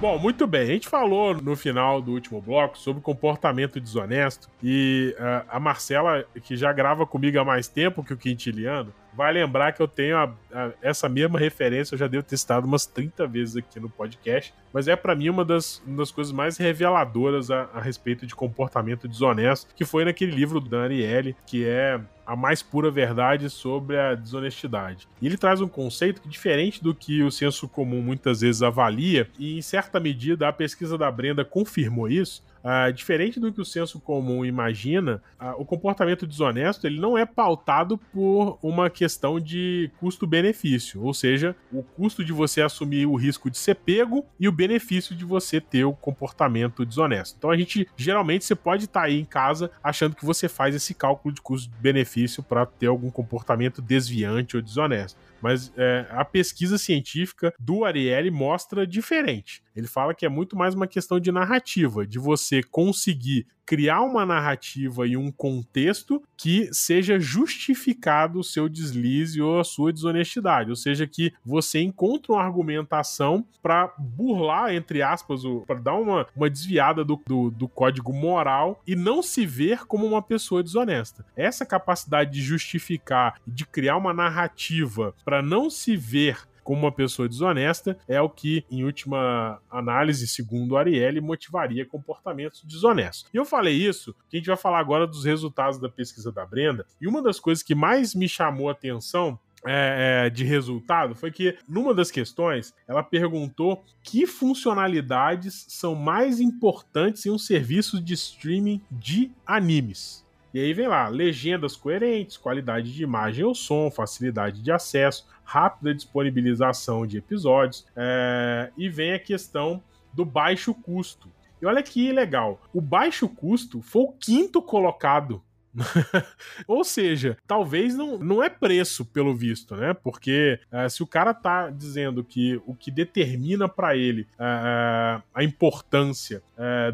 S3: Bom, muito bem. A gente falou no final do último bloco sobre comportamento desonesto e ah, a Marcela, que já grava comigo há mais tempo que o Quintiliano, vai lembrar que eu tenho a- a- essa mesma referência, eu já devo ter citado umas 30 vezes aqui no podcast, mas é pra mim uma das, uma das coisas mais reveladoras a, a respeito de comportamento desonesto, que foi naquele livro do Dan Ariely, que é a mais pura verdade sobre a desonestidade. E ele traz um conceito que, diferente do que o senso comum muitas vezes avalia, e em certa medida a pesquisa da Brenda confirmou isso, ah, diferente do que o senso comum imagina, ah, o comportamento desonesto ele não é pautado por uma questão de custo-benefício, ou seja, o custo de você assumir o risco de ser pego e o benefício de você ter o comportamento desonesto. Então a gente geralmente você pode estar aí em casa achando que você faz esse cálculo de custo-benefício para ter algum comportamento desviante ou desonesto. Mas é, a pesquisa científica do Ariely mostra diferente. Ele fala que é muito mais uma questão de narrativa, de você conseguir criar uma narrativa e um contexto que seja justificado o seu deslize ou a sua desonestidade. Ou seja, que você encontra uma argumentação para burlar, entre aspas, para dar uma, uma desviada do, do, do código moral e não se ver como uma pessoa desonesta. Essa capacidade de justificar, de criar uma narrativa para não se ver como uma pessoa desonesta é o que, em última análise, segundo Ariely, motivaria comportamentos desonestos. E eu falei isso, que a gente vai falar agora dos resultados da pesquisa da Brenda, e uma das coisas que mais me chamou a atenção é, é, de resultado foi que, numa das questões, ela perguntou que funcionalidades são mais importantes em um serviço de streaming de animes. E aí vem lá, legendas coerentes, qualidade de imagem ou som, facilidade de acesso, rápida disponibilização de episódios, é, e vem a questão do baixo custo. E olha que legal, o baixo custo foi o quinto colocado Ou seja, talvez não, não é preço, pelo visto, né? Porque eh, se o cara tá dizendo que o que determina para ele eh, a importância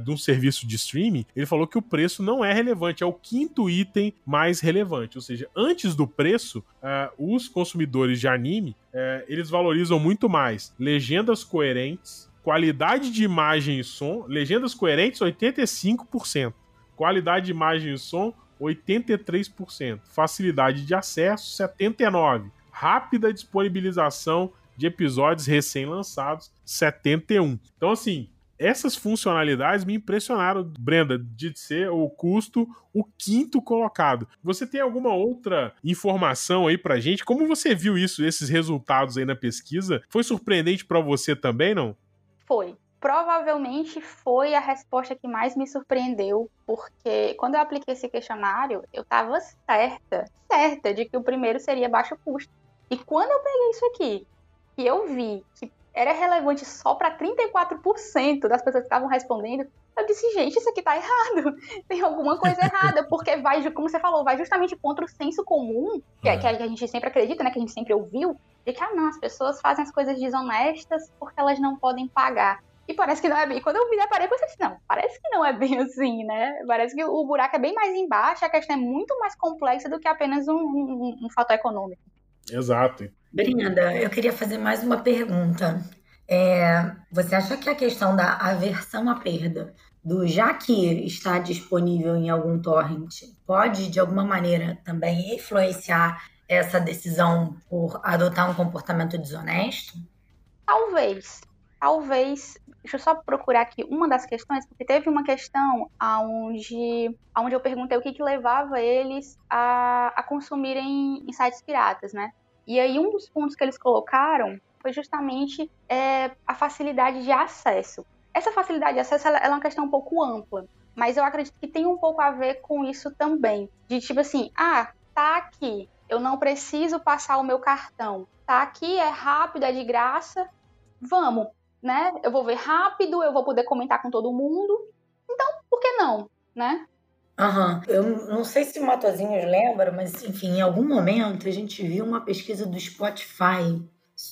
S3: de um serviço de streaming, ele falou que o preço não é relevante, é o quinto item mais relevante. Ou seja, antes do preço, os consumidores de anime eles valorizam muito mais legendas coerentes, qualidade de imagem e som, legendas coerentes 85%, qualidade de imagem e som 83%, facilidade de acesso 79%, rápida disponibilização de episódios recém-lançados 71%. Então assim, essas funcionalidades me impressionaram, Brenda, de ser o custo o quinto colocado. Você tem alguma outra informação aí pra gente? Como você viu isso, esses resultados aí na pesquisa? Foi surpreendente para você também, não?
S4: Foi. Provavelmente foi a resposta que mais me surpreendeu, porque quando eu apliquei esse questionário, eu estava certa, certa de que o primeiro seria baixo custo. E quando eu peguei isso aqui, e eu vi que era relevante só para 34% das pessoas que estavam respondendo, eu disse, gente, isso aqui tá errado. Tem alguma coisa errada, porque vai, como você falou, vai justamente contra o senso comum, que, é. que a gente sempre acredita, né? Que a gente sempre ouviu, de que, ah, não, as pessoas fazem as coisas desonestas porque elas não podem pagar. E parece que não é bem. Quando eu me deparei com isso, eu disse, não, parece que não é bem assim, né? Parece que o buraco é bem mais embaixo, a questão é muito mais complexa do que apenas um, um, um fator econômico.
S3: Exato.
S6: Brenda, eu queria fazer mais uma pergunta. É, você acha que a questão da aversão à perda, do já que está disponível em algum torrent, pode de alguma maneira também influenciar essa decisão por adotar um comportamento desonesto?
S4: Talvez. Talvez. Deixa eu só procurar aqui uma das questões, porque teve uma questão onde, onde eu perguntei o que, que levava eles a, a consumirem em sites piratas, né? E aí um dos pontos que eles colocaram foi justamente é, a facilidade de acesso. Essa facilidade de acesso ela, ela é uma questão um pouco ampla, mas eu acredito que tem um pouco a ver com isso também. De tipo assim, ah, tá aqui, eu não preciso passar o meu cartão. Tá aqui, é rápido, é de graça. Vamos, né? Eu vou ver rápido, eu vou poder comentar com todo mundo. Então, por que não, né?
S6: Aham. Eu não sei se o Matozinhos lembra, mas enfim, em algum momento a gente viu uma pesquisa do Spotify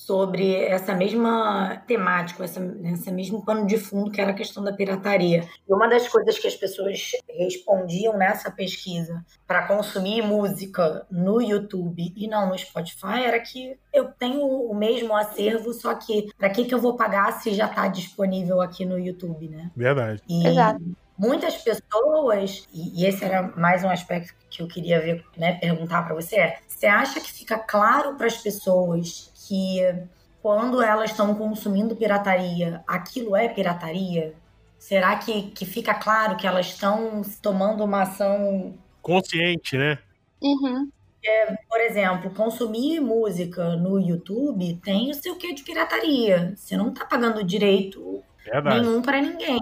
S6: sobre essa mesma temática, essa, esse mesmo pano de fundo que era a questão da pirataria. E uma das coisas que as pessoas respondiam nessa pesquisa para consumir música no YouTube e não no Spotify era que eu tenho o mesmo acervo, só que para que, que eu vou pagar se já está disponível aqui no YouTube, né?
S3: Verdade.
S4: E... Exato
S6: muitas pessoas, e esse era mais um aspecto que eu queria ver, né, perguntar para você, é, você acha que fica claro para as pessoas que quando elas estão consumindo pirataria, aquilo é pirataria? Será que, que fica claro que elas estão tomando uma ação
S3: consciente, né?
S4: Uhum.
S6: É, por exemplo, consumir música no YouTube tem o seu quê de pirataria. Você não está pagando direito Verdade. nenhum para ninguém.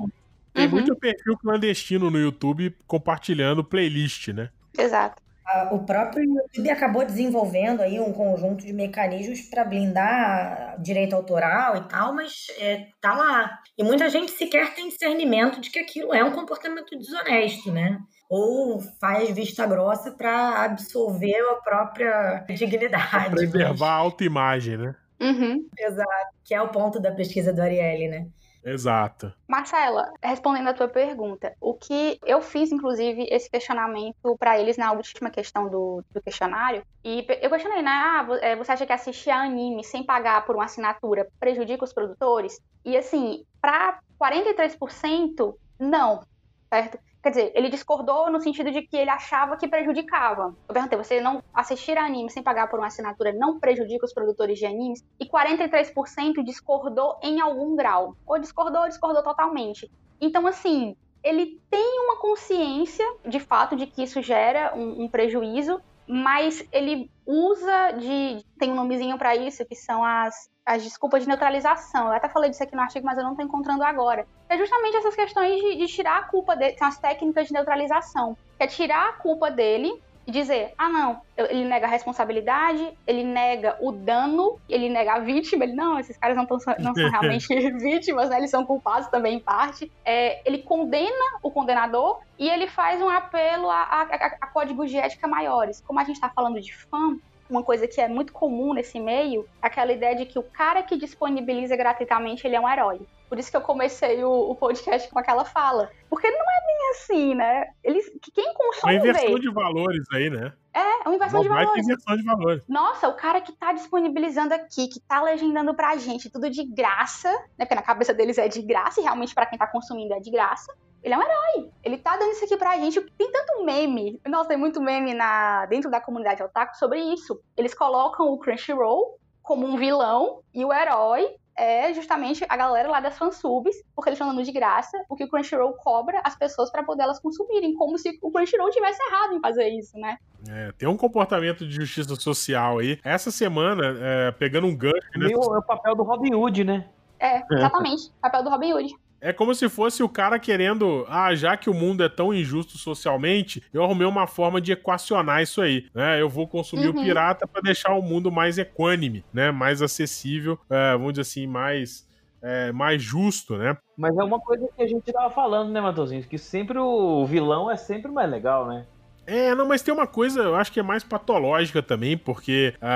S3: Tem uhum. muito perfil clandestino no YouTube compartilhando playlist, né?
S4: Exato
S6: o próprio YouTube acabou desenvolvendo aí um conjunto de mecanismos para blindar direito autoral e tal, mas é, tá lá. E muita gente sequer tem discernimento de que aquilo é um comportamento desonesto, né? Ou faz vista grossa para absolver a própria dignidade.
S3: Preservar mas... a autoimagem, né?
S4: Uhum.
S6: Exato, que é o ponto da pesquisa do Ariely, né?
S3: Exato.
S4: Marcela, respondendo a tua pergunta, o que eu fiz, inclusive, esse questionamento para eles na última questão do, do, questionário, e eu questionei, né? Ah, é, você acha que assistir a anime sem pagar por uma assinatura prejudica os produtores? E assim, para 43%, não, certo? Quer dizer, ele discordou no sentido de que ele achava que prejudicava. Eu perguntei, você não assistir a anime sem pagar por uma assinatura não prejudica os produtores de animes? E 43% discordou em algum grau. Ou discordou ou discordou totalmente. Então, assim, ele tem uma consciência, de fato, de que isso gera um, um prejuízo, mas ele usa de. Tem um nomezinho para isso, que são as as desculpas de neutralização. Eu até falei disso aqui no artigo, mas eu não estou encontrando agora. É justamente essas questões de, de tirar a culpa dele, são as técnicas de neutralização. Que é tirar a culpa dele e dizer, ah não, ele nega a responsabilidade, ele nega o dano, ele nega a vítima, ele não, esses caras não, tão, não são realmente vítimas, né? Eles são culpados também em parte. É, ele condena o condenador e ele faz um apelo a, a, a, códigos de ética maiores. Como a gente está falando de fã, uma coisa que é muito comum nesse meio, é aquela ideia de que o cara que disponibiliza gratuitamente, ele é um herói. Por isso que eu comecei o, o podcast com aquela fala. Porque não é bem assim, né? Eles, quem consome
S3: Uma inversão
S4: vê.
S3: de valores aí, né?
S4: É, é uma inversão de valores.
S3: inversão de valores.
S4: Nossa, o cara que tá disponibilizando aqui, que tá legendando pra gente tudo de graça, né? Porque na cabeça deles é de graça, e realmente para quem tá consumindo é de graça. Ele é um herói. Ele tá dando isso aqui pra gente. Tem tanto meme. Nossa, tem muito meme na, dentro da comunidade otaku sobre isso. Eles colocam o Crunchyroll como um vilão e o herói é justamente a galera lá das fansubs, porque eles estão dando de graça o que o Crunchyroll cobra as pessoas para poder elas consumirem, como se o Crunchyroll tivesse errado em fazer isso, né?
S3: É, tem um comportamento de justiça social aí. Essa semana, é, pegando um gancho.
S5: Né? É o papel do Robin Hood, né?
S4: É, exatamente. papel do Robin Hood.
S3: É como se fosse o cara querendo, ah, já que o mundo é tão injusto socialmente, eu arrumei uma forma de equacionar isso aí, né? Eu vou consumir uhum. o pirata para deixar o mundo mais equânime, né? Mais acessível, é, vamos dizer assim, mais é, mais justo, né?
S5: Mas é uma coisa que a gente tava falando, né, Matosinho? Que sempre o vilão é sempre mais legal, né?
S3: É, não, mas tem uma coisa, eu acho que é mais patológica também, porque a-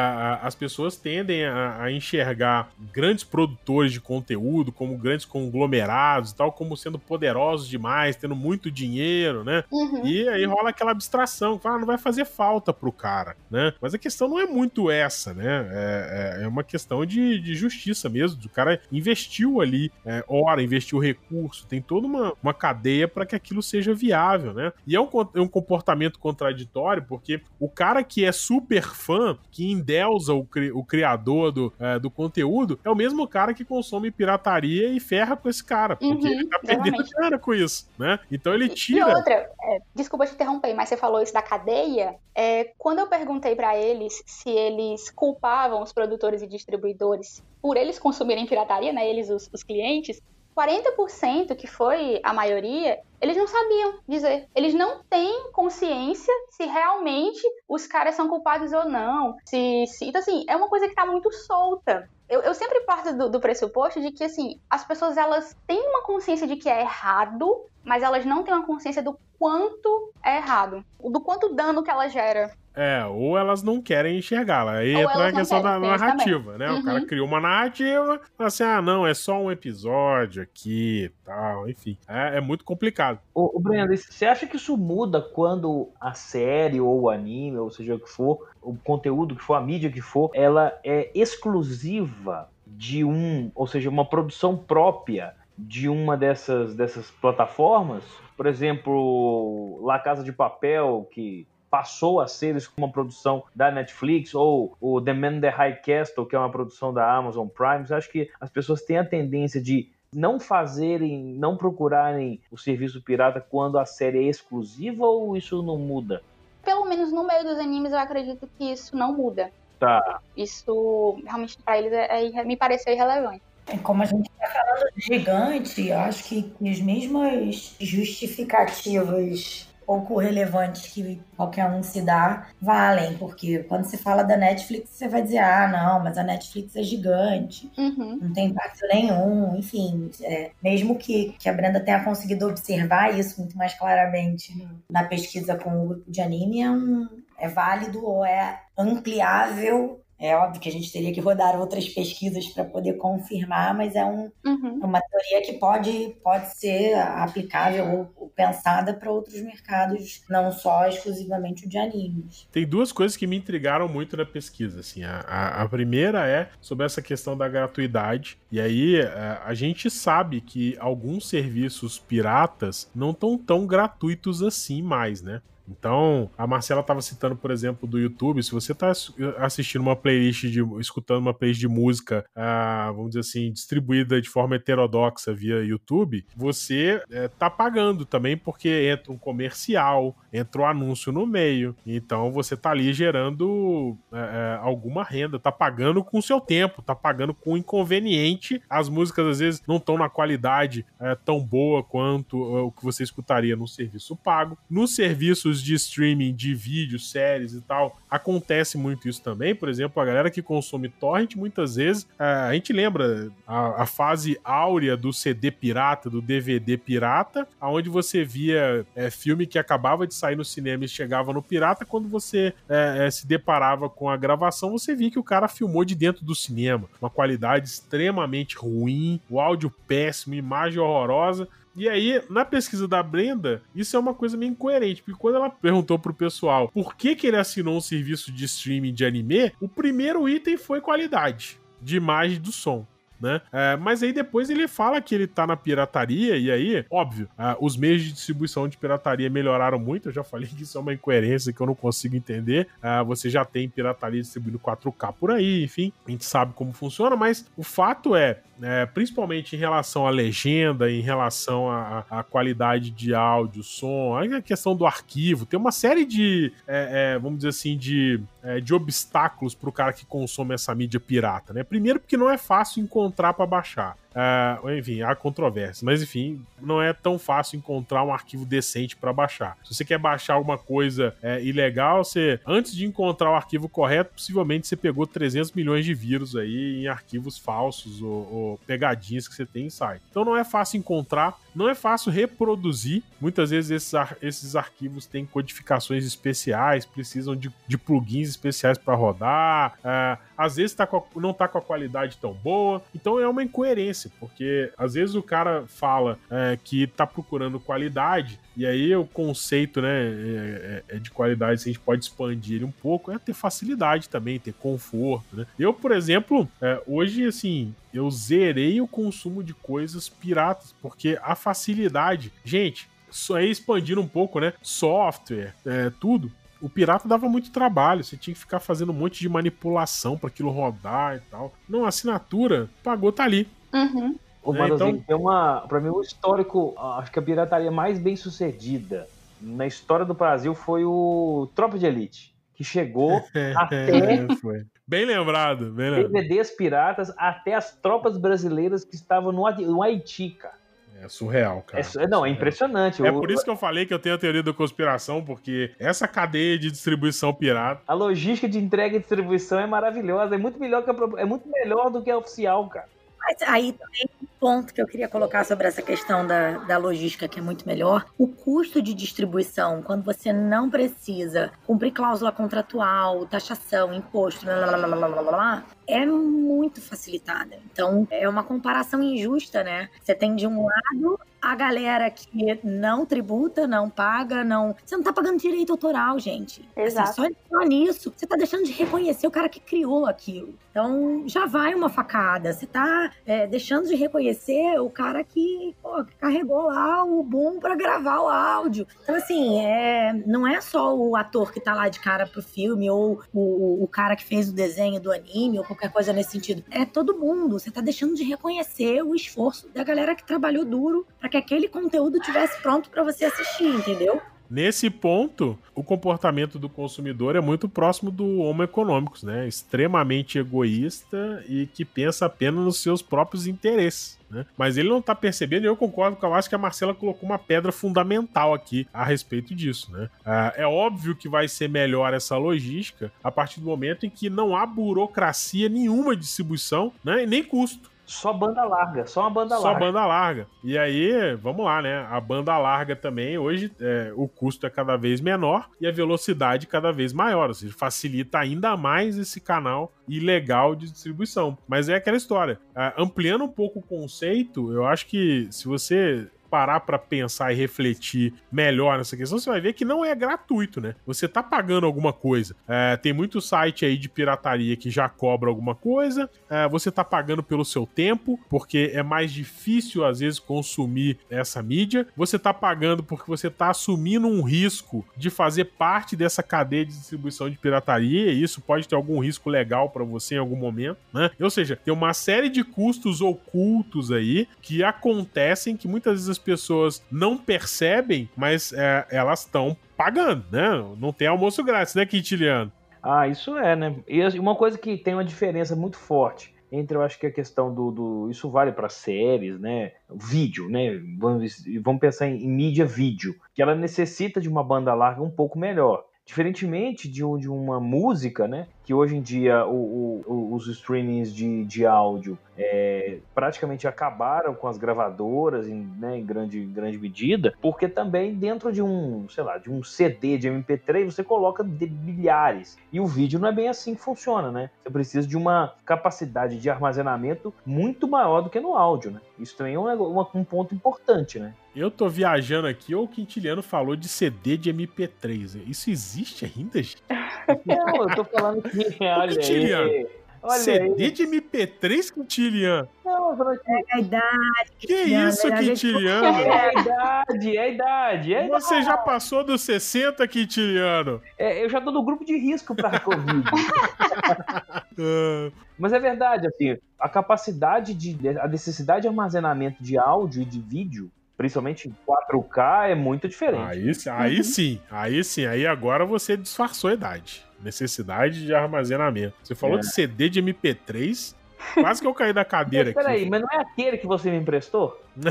S3: a- as pessoas tendem a, a enxergar grandes produtores de conteúdo como grandes conglomerados e tal, como sendo poderosos demais, tendo muito dinheiro, né?
S4: Uhum.
S3: E aí rola aquela abstração, fala, ah, não vai fazer falta pro cara, né? Mas a questão não é muito essa, né? É, é- é uma questão de, de justiça mesmo. O cara investiu ali é, hora, investiu recurso, tem toda uma, uma cadeia para que aquilo seja viável, né? E é um, é um comportamento contraditório, porque o cara que é super fã, que endeusa o, cri- o criador do, é, do conteúdo, é o mesmo cara que consome pirataria e ferra com esse cara, porque
S4: Uhum,
S3: ele tá perdendo grana com isso, né? Então ele
S4: E
S3: tira.
S4: outra, é, desculpa te interromper, mas você falou isso da cadeia. É, quando eu perguntei pra eles se eles culpavam os produtores e distribuidores por eles consumirem pirataria, né? Eles, os, os clientes, 40%, que foi a maioria, eles não sabiam dizer. Eles não têm consciência se realmente os caras são culpados ou não. Se, se... Então, assim, é uma coisa que tá muito solta. Eu, eu sempre parto do, do pressuposto de que, assim, as pessoas, elas têm uma consciência de que é errado, mas elas não têm uma consciência do quanto é errado. Do quanto dano que ela gera.
S3: É, ou elas não querem enxergá-la. Aí
S4: Ou
S3: entra
S4: elas
S3: a questão da
S4: querem,
S3: narrativa, né? O
S4: Uhum.
S3: cara criou uma narrativa, fala assim, ah, não, é só um episódio aqui e tal, enfim. É, é muito complicado.
S5: Ô, ô Brenda, você acha que isso muda quando a série ou o anime, ou seja o que for, o conteúdo que for, a mídia que for, ela é exclusiva de um, ou seja, uma produção própria de uma dessas, dessas plataformas? Por exemplo, La Casa de Papel, que passou a ser uma produção da Netflix, ou o The Man in the High Castle, que é uma produção da Amazon Prime. Eu acho que as pessoas têm a tendência de não fazerem, não procurarem o serviço pirata quando a série é exclusiva ou isso não muda?
S4: Pelo menos no meio dos animes, eu acredito que isso não muda.
S5: Tá.
S4: Isso, realmente, pra eles, é, é- me pareceu irrelevante.
S6: É Como a gente está falando de gigante, eu acho que, que as mesmas justificativas pouco relevantes que qualquer um se dá valem, porque quando se fala da Netflix, você vai dizer, ah, não, mas a Netflix é gigante,
S4: Uhum.
S6: não tem impacto nenhum, enfim, é, mesmo que, que a Brenda tenha conseguido observar isso muito mais claramente na pesquisa com o grupo de anime, é, um, é válido ou é ampliável. É óbvio que a gente teria que rodar outras pesquisas para poder confirmar, mas é um,
S4: Uhum.
S6: uma teoria que pode, pode ser aplicável ou, ou pensada para outros mercados, não só exclusivamente o de animes.
S3: Tem duas coisas que me intrigaram muito na pesquisa. Assim. A, a- a primeira é sobre essa questão da gratuidade. E aí é, a gente sabe que alguns serviços piratas não estão tão gratuitos assim mais, né? Então, a Marcela estava citando, por exemplo, do YouTube. Se você está assistindo uma playlist de. escutando uma playlist de música, ah, vamos dizer assim, distribuída de forma heterodoxa via YouTube, você está pagando também, porque entra um comercial, entra um anúncio no meio. Então você tá ali gerando é, é, alguma renda, tá pagando com o seu tempo, tá pagando com inconveniente. As músicas às vezes não estão na qualidade é, tão boa quanto é, o que você escutaria no serviço pago. Nos serviços de streaming de vídeos, séries e tal, acontece muito isso também. Por exemplo, a galera que consome torrent, muitas vezes, a gente lembra a, a fase áurea do CD pirata, do DVD pirata, aonde você via é, filme que acabava de sair no cinema e chegava no pirata, quando você é, é, se deparava com a gravação, você via que o cara filmou de dentro do cinema. Uma qualidade extremamente ruim, o áudio péssimo, imagem horrorosa. E aí, na pesquisa da Brenda, isso é uma coisa meio incoerente, porque quando ela perguntou pro pessoal por que, que ele assinou um serviço de streaming de anime, o primeiro item foi qualidade de imagem do som. Né? É, mas aí depois ele fala que ele tá na pirataria, e aí, óbvio, ah, os meios de distribuição de pirataria melhoraram muito. Eu já falei que isso é uma incoerência que eu não consigo entender. Ah, você já tem pirataria distribuindo 4K por aí, enfim, a gente sabe como funciona, mas o fato é, é, principalmente em relação à legenda, em relação à, qualidade de áudio, som, a questão do arquivo, tem uma série de, é, é, vamos dizer assim, de, é, de obstáculos para o cara que consome essa mídia pirata, né? Primeiro, porque não é fácil encontrar para baixar. Ah, enfim, há controvérsia. Mas enfim, não é tão fácil encontrar um arquivo decente para baixar. Se você quer baixar alguma coisa é, ilegal, você, antes de encontrar o arquivo correto, possivelmente você pegou 300 milhões de vírus aí em arquivos falsos ou, ou pegadinhas que você tem em site. Então não é fácil encontrar, não é fácil reproduzir. Muitas vezes esses, ar- esses arquivos têm codificações especiais, precisam de, de plugins especiais para rodar. é, às vezes tá a- não tá com a qualidade tão boa. Então é uma incoerência, porque às vezes o cara fala é, que tá procurando qualidade, e aí o conceito né, é, é- é de qualidade, se a gente pode expandir ele um pouco, é ter facilidade também, ter conforto. Né? Eu, por exemplo, é, hoje, assim, eu zerei o consumo de coisas piratas, porque a facilidade. Gente, só aí expandindo um pouco, né? Software, é, tudo. O pirata dava muito trabalho, você tinha que ficar fazendo um monte de manipulação para aquilo rodar e tal. Não, a assinatura pagou, tá ali.
S4: Uhum.
S5: Ô,
S3: É, então-
S5: tem uma. Pra mim, o histórico, acho que a pirataria mais bem sucedida na história do Brasil foi o Tropa de Elite, que chegou até
S3: É, foi. Bem lembrado, bem lembrado.
S5: DVDs piratas até as tropas brasileiras que estavam no, Haiti- no Haiti, cara.
S3: É surreal, cara.
S5: É não, é impressionante.
S3: É
S5: O-
S3: por isso que eu falei que eu tenho a teoria da conspiração, porque essa cadeia de distribuição pirata.
S5: A logística de entrega e distribuição é maravilhosa, é muito melhor, que a é muito melhor do que a oficial, cara.
S6: Mas aí também ponto que eu queria colocar sobre essa questão da, da logística, que é muito melhor. O custo de distribuição, quando você não precisa cumprir cláusula contratual, taxação, imposto, blá, blá, blá, blá, blá, blá, blá, é muito facilitada. Então, é uma comparação injusta, né? Você tem de um lado a galera que não tributa, não paga, não. Você não tá pagando direito autoral, gente. Assim,
S4: Exato.
S6: só, só nisso, você tá deixando de reconhecer o cara que criou aquilo. Então, já vai uma facada. Você tá é, deixando de reconhecer o cara que, pô, carregou lá o boom pra gravar o áudio. Então, assim, é, não é só o ator que tá lá de cara pro filme, ou o, o cara que fez o desenho do anime, ou qualquer coisa nesse sentido. É todo mundo. Você tá deixando de reconhecer o esforço da galera que trabalhou duro para que aquele conteúdo tivesse pronto para você assistir, entendeu?
S3: Nesse ponto, o comportamento do consumidor é muito próximo do Homo econômicos, né? Extremamente egoísta e que pensa apenas nos seus próprios interesses. Né? Mas ele não tá percebendo, e eu concordo com eu acho que a Marcela colocou uma pedra fundamental aqui a respeito disso. Né? Ah, é óbvio que vai ser melhor essa logística a partir do momento em que não há burocracia nenhuma de distribuição né? e nem custo.
S5: Só banda larga, só uma banda
S3: Só
S5: larga.
S3: banda larga. E aí, vamos lá, né? A banda larga também, hoje, é, o custo é cada vez menor e a velocidade cada vez maior. Ou seja, facilita ainda mais esse canal ilegal de distribuição. Mas é aquela história. Ah, ampliando um pouco o conceito, eu acho que se você parar para pensar e refletir melhor nessa questão, você vai ver que não é gratuito, né? Você tá pagando alguma coisa. É, tem muito site aí de pirataria que já cobra alguma coisa. É, você tá pagando pelo seu tempo, porque é mais difícil às vezes consumir essa mídia. Você tá pagando porque você tá assumindo um risco de fazer parte dessa cadeia de distribuição de pirataria. E isso pode ter algum risco legal para você em algum momento, né? Ou seja, tem uma série de custos ocultos aí que acontecem que muitas vezes as pessoas não percebem, mas é, elas estão pagando, né? Não tem almoço grátis, né, Quintiliano?
S5: Ah, isso é, né? E assim, uma coisa que tem uma diferença muito forte entre, eu acho que a questão do. do isso vale para séries, né? Vídeo, né? Vamos, vamos pensar em, em mídia vídeo, que ela necessita de uma banda larga um pouco melhor. Diferentemente de, de uma música, né? Que hoje em dia o- o- os streamings de, de áudio é, praticamente acabaram com as gravadoras em, né, em grande, grande medida, porque também dentro de um, sei lá, de um CD de MP3 você coloca de milhares. E o vídeo não é bem assim que funciona, né? Você precisa de uma capacidade de armazenamento muito maior do que no áudio, né? Isso também é um, uma- um ponto importante, né?
S3: Eu tô viajando aqui, ou o Quintiliano falou de CD de MP3. Isso existe ainda, gente?
S5: Não, eu tô falando que. Olha
S3: Quintiliano,
S5: aí. Olha
S3: CD
S5: aí.
S3: de MP3, Quintiliano?
S5: Não, eu tô falando que
S6: É a idade.
S3: Que
S6: Quintiliano,
S3: isso,
S6: gente-
S3: Quintiliano?
S5: é a idade, é a idade. É a idade.
S3: Você já passou dos 60, Quintiliano?
S5: É, eu já tô no grupo de risco pra Covid. Mas é verdade, assim, a capacidade de. a necessidade de armazenamento de áudio e de vídeo, principalmente em 4K, é muito diferente.
S3: aí, sim- aí sim, aí sim. Aí agora você disfarçou a idade. Necessidade de armazenamento. Você falou
S5: É.
S3: de CD de MP3. Quase que eu caí da cadeira
S5: Mas peraí,
S3: aqui.
S5: mas não é aquele que você me emprestou?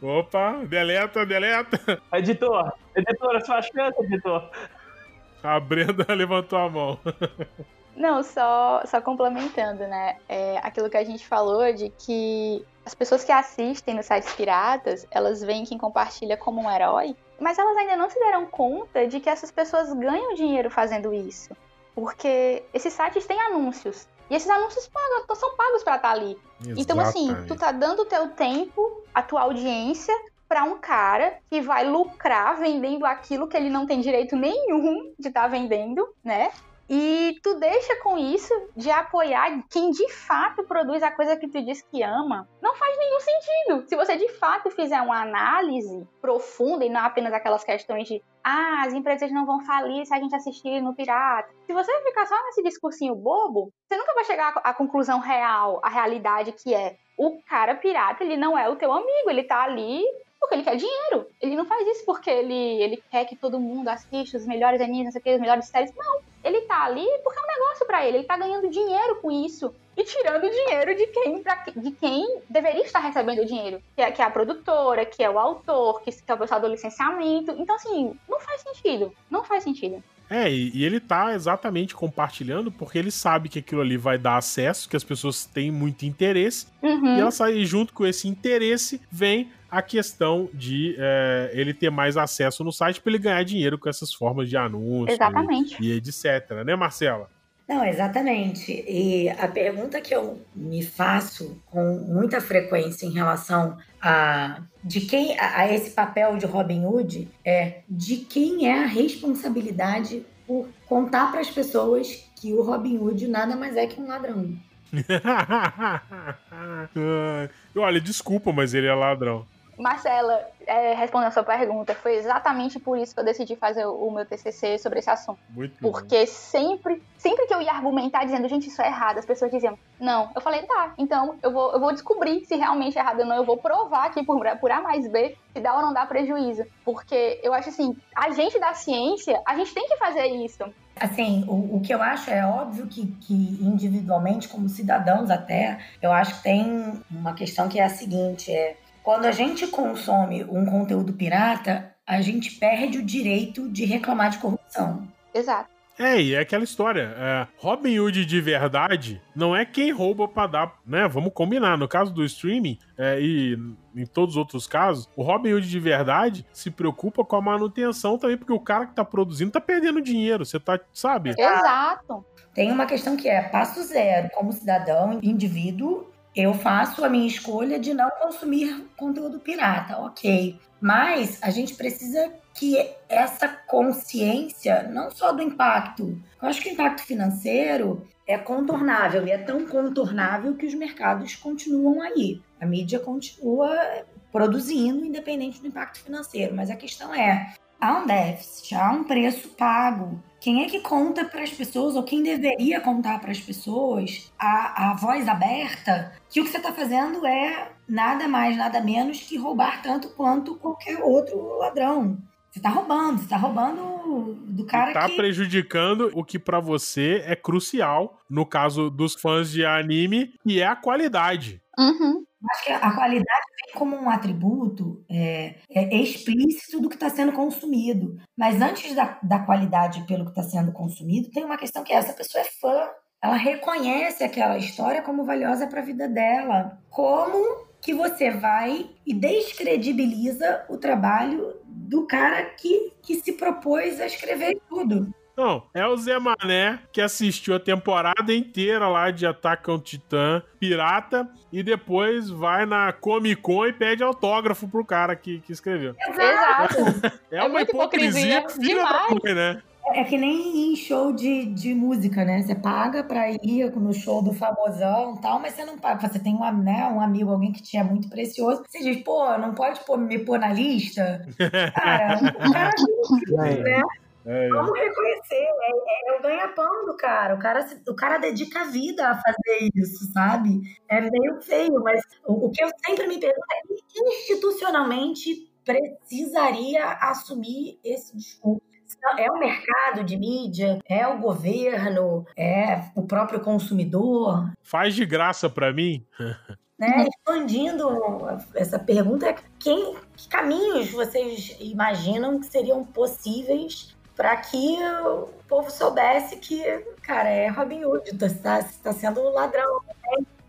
S3: Opa, deleta, deleta.
S5: Editor, editora, sua chance, editor.
S3: A Brenda levantou a mão.
S4: Não, só, só complementando, né? É, aquilo que a gente falou de que as pessoas que assistem nos sites piratas, elas veem quem compartilha como um herói, mas elas ainda não se deram conta de que essas pessoas ganham dinheiro fazendo isso. Porque esses sites têm anúncios. E esses anúncios pagam, são pagos pra estar ali. Então, assim, tu tá dando o teu tempo, a tua audiência, pra um cara que vai lucrar vendendo aquilo que ele não tem direito nenhum de estar vendendo, né? E tu deixa com isso de apoiar quem de fato produz a coisa que tu diz que ama. Não faz nenhum sentido. Se você de fato fizer uma análise profunda e não apenas aquelas questões de ah, as empresas não vão falir se a gente assistir no pirata. Se você ficar só nesse discursinho bobo, você nunca vai chegar à conclusão real, à realidade que é o cara pirata, ele não é o teu amigo, ele tá ali porque ele quer dinheiro. Ele não faz isso porque ele, ele quer que todo mundo assista os melhores animes, não sei o que, as melhores séries. Não. Ele tá ali porque é um negócio pra ele. Ele tá ganhando dinheiro com isso. E tirando dinheiro de quem, de quem deveria estar recebendo o dinheiro. Que é, que é a produtora, que é o autor, que, que é o pessoal do licenciamento. Então, assim, não faz sentido. Não faz sentido.
S3: É, e, e ele tá exatamente compartilhando porque ele sabe que aquilo ali vai dar acesso, que as pessoas têm muito interesse.
S4: Uhum.
S3: E ela sai junto com esse interesse, vem a questão de é, ele ter mais acesso no site para ele ganhar dinheiro com essas formas de anúncio
S4: Exatamente.
S3: e, e etc, né, Marcela?
S6: Não, exatamente. E a pergunta que eu me faço com muita frequência em relação a de quem a, a esse papel de Robin Hood é de quem é a responsabilidade por contar para as pessoas que o Robin Hood nada mais é que um ladrão.
S3: Olha, desculpa, mas ele é ladrão.
S4: Marcela, é, respondendo a sua pergunta, foi exatamente por isso que eu decidi fazer o meu TCC sobre esse assunto.
S3: Muito bom.
S4: Porque sempre, sempre que eu ia argumentar dizendo, gente, isso é errado, as pessoas diziam, não. Eu falei, tá, então eu vou, eu vou descobrir se realmente é errado ou não. Eu vou provar aqui por, por A mais B se dá ou não dá prejuízo. Porque eu acho assim, a gente da ciência, a gente tem que fazer isso.
S6: Assim, o, o que eu acho é óbvio que, que individualmente, como cidadãos até, eu acho que tem uma questão que é a seguinte, é quando a gente consome um conteúdo pirata, a gente perde o direito de reclamar de corrupção.
S4: Exato.
S3: É, e é aquela história. É, Robin Hood de verdade não é quem rouba pra dar, né? Vamos combinar. No caso do streaming é, e em todos os outros casos, o Robin Hood de verdade se preocupa com a manutenção também, porque o cara que tá produzindo tá perdendo dinheiro. Você tá, sabe?
S4: Exato.
S6: Tem uma questão que é passo zero, como cidadão, indivíduo, eu faço a minha escolha de não consumir conteúdo pirata, ok. Mas a gente precisa que essa consciência, não só do impacto, eu acho que o impacto financeiro é contornável e é tão contornável que os mercados continuam aí. A mídia continua produzindo, independente do impacto financeiro. Mas a questão é: há um déficit, há um preço pago. Quem é que conta para as pessoas, ou quem deveria contar para as pessoas, a, a voz aberta, que o que você está fazendo é nada mais, nada menos que roubar tanto quanto qualquer outro ladrão. Você tá roubando, você tá roubando do cara
S3: tá
S6: que...
S3: prejudicando o que pra você é crucial, no caso dos fãs de anime, que é a qualidade.
S4: Uhum.
S6: Acho que a qualidade vem como um atributo é, é explícito do que está sendo consumido. Mas antes da, da qualidade pelo que está sendo consumido, tem uma questão que é essa pessoa é fã. Ela reconhece aquela história como valiosa para a vida dela. Como que você vai e descredibiliza o trabalho do cara que, que se propôs a escrever tudo?
S3: Não, é o Zé Mané que assistiu a temporada inteira lá de Attack on Titan pirata e depois vai na Comic Con e pede autógrafo pro cara que, que escreveu.
S4: Exato.
S3: É,
S4: É
S3: uma
S4: muita
S3: hipocrisia,
S4: hipocrisia
S3: filha da
S4: demais.
S3: mãe, né?
S6: É que nem em show de, de música, né? Você paga pra ir no show do famosão e tal, mas você não paga. Você tem um, né, um amigo, alguém que te é muito precioso. Você diz, pô, não pode pôr, me pôr na lista? Cara, o cara
S5: É.
S6: né?
S3: É,
S6: Vamos reconhecer, é, é o ganha-pão do cara. O, cara. o cara dedica a vida a fazer isso, sabe? É meio feio, mas o, o que eu sempre me pergunto é institucionalmente precisaria assumir esse discurso. É o mercado de mídia, é o governo, é o próprio consumidor.
S3: Faz de graça pra mim.
S6: Né? Expandindo essa pergunta, quem, que caminhos vocês imaginam que seriam possíveis para que o povo soubesse que, cara, é Robin Hood, está tá sendo um ladrão.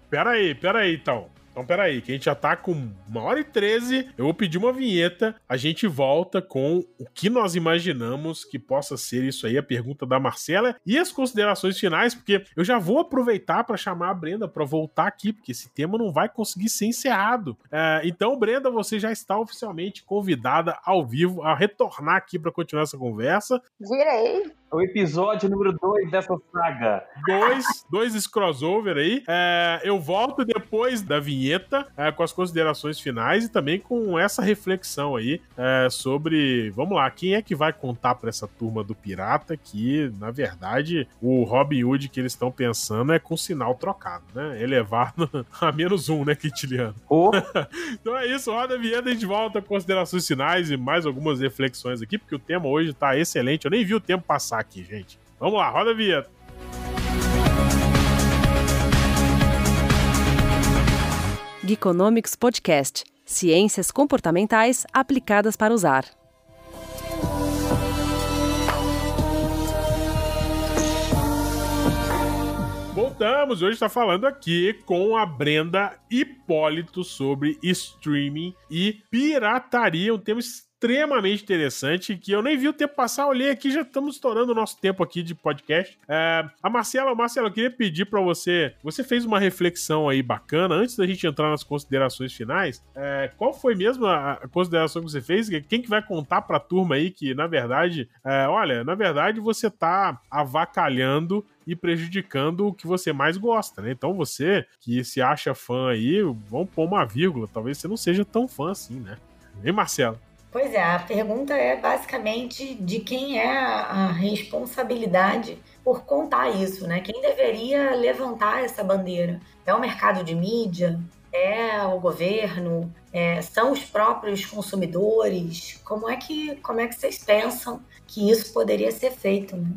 S3: Peraí, peraí, então. Então, peraí, que a gente já tá com uma hora e treze. Eu vou pedir uma vinheta. A gente volta com o que nós imaginamos que possa ser isso aí, a pergunta da Marcela e as considerações finais, porque eu já vou aproveitar para chamar a Brenda para voltar aqui, porque esse tema não vai conseguir ser encerrado. É, então, Brenda, você já está oficialmente convidada ao vivo a retornar aqui para continuar essa conversa.
S4: Virei.
S5: O episódio número 2 dessa saga.
S3: Dois, dois esse crossover aí. É, eu volto depois da vinheta é, com as considerações finais e também com essa reflexão aí é, sobre, vamos lá, quem é que vai contar para essa turma do pirata que, na verdade, o Robin Hood que eles estão pensando é com sinal trocado, né? Elevado a menos um, né, Quintiliano?
S5: Oh.
S3: então é isso, roda a vinheta, a gente volta com considerações finais e mais algumas reflexões aqui, porque o tema hoje tá excelente. Eu nem vi o tempo passar aqui, gente. Vamos lá, roda a vinheta.
S2: Geekonomics Podcast. Ciências comportamentais aplicadas para usar.
S3: Voltamos, hoje está falando aqui com a Brenda Hipólito sobre streaming e pirataria, um tema interessante que eu nem vi o tempo passar, olhei aqui, já estamos estourando o nosso tempo aqui de podcast. É, a Marcela, Marcela, eu queria pedir para você, você fez uma reflexão aí bacana, antes da gente entrar nas considerações finais, é, qual foi mesmo a, a consideração que você fez? Quem que vai contar pra turma aí que, na verdade, é, olha, na verdade você tá avacalhando e prejudicando o que você mais gosta, né? Então você que se acha fã aí, vamos pôr uma vírgula, talvez você não seja tão fã assim, né? Hein, Marcelo?
S6: Pois é, a pergunta é basicamente de quem é a responsabilidade por contar isso, né? Quem deveria levantar essa bandeira? É o mercado de mídia? É o governo? É, são os próprios consumidores? Como é que como é que vocês pensam que isso poderia ser feito? Né?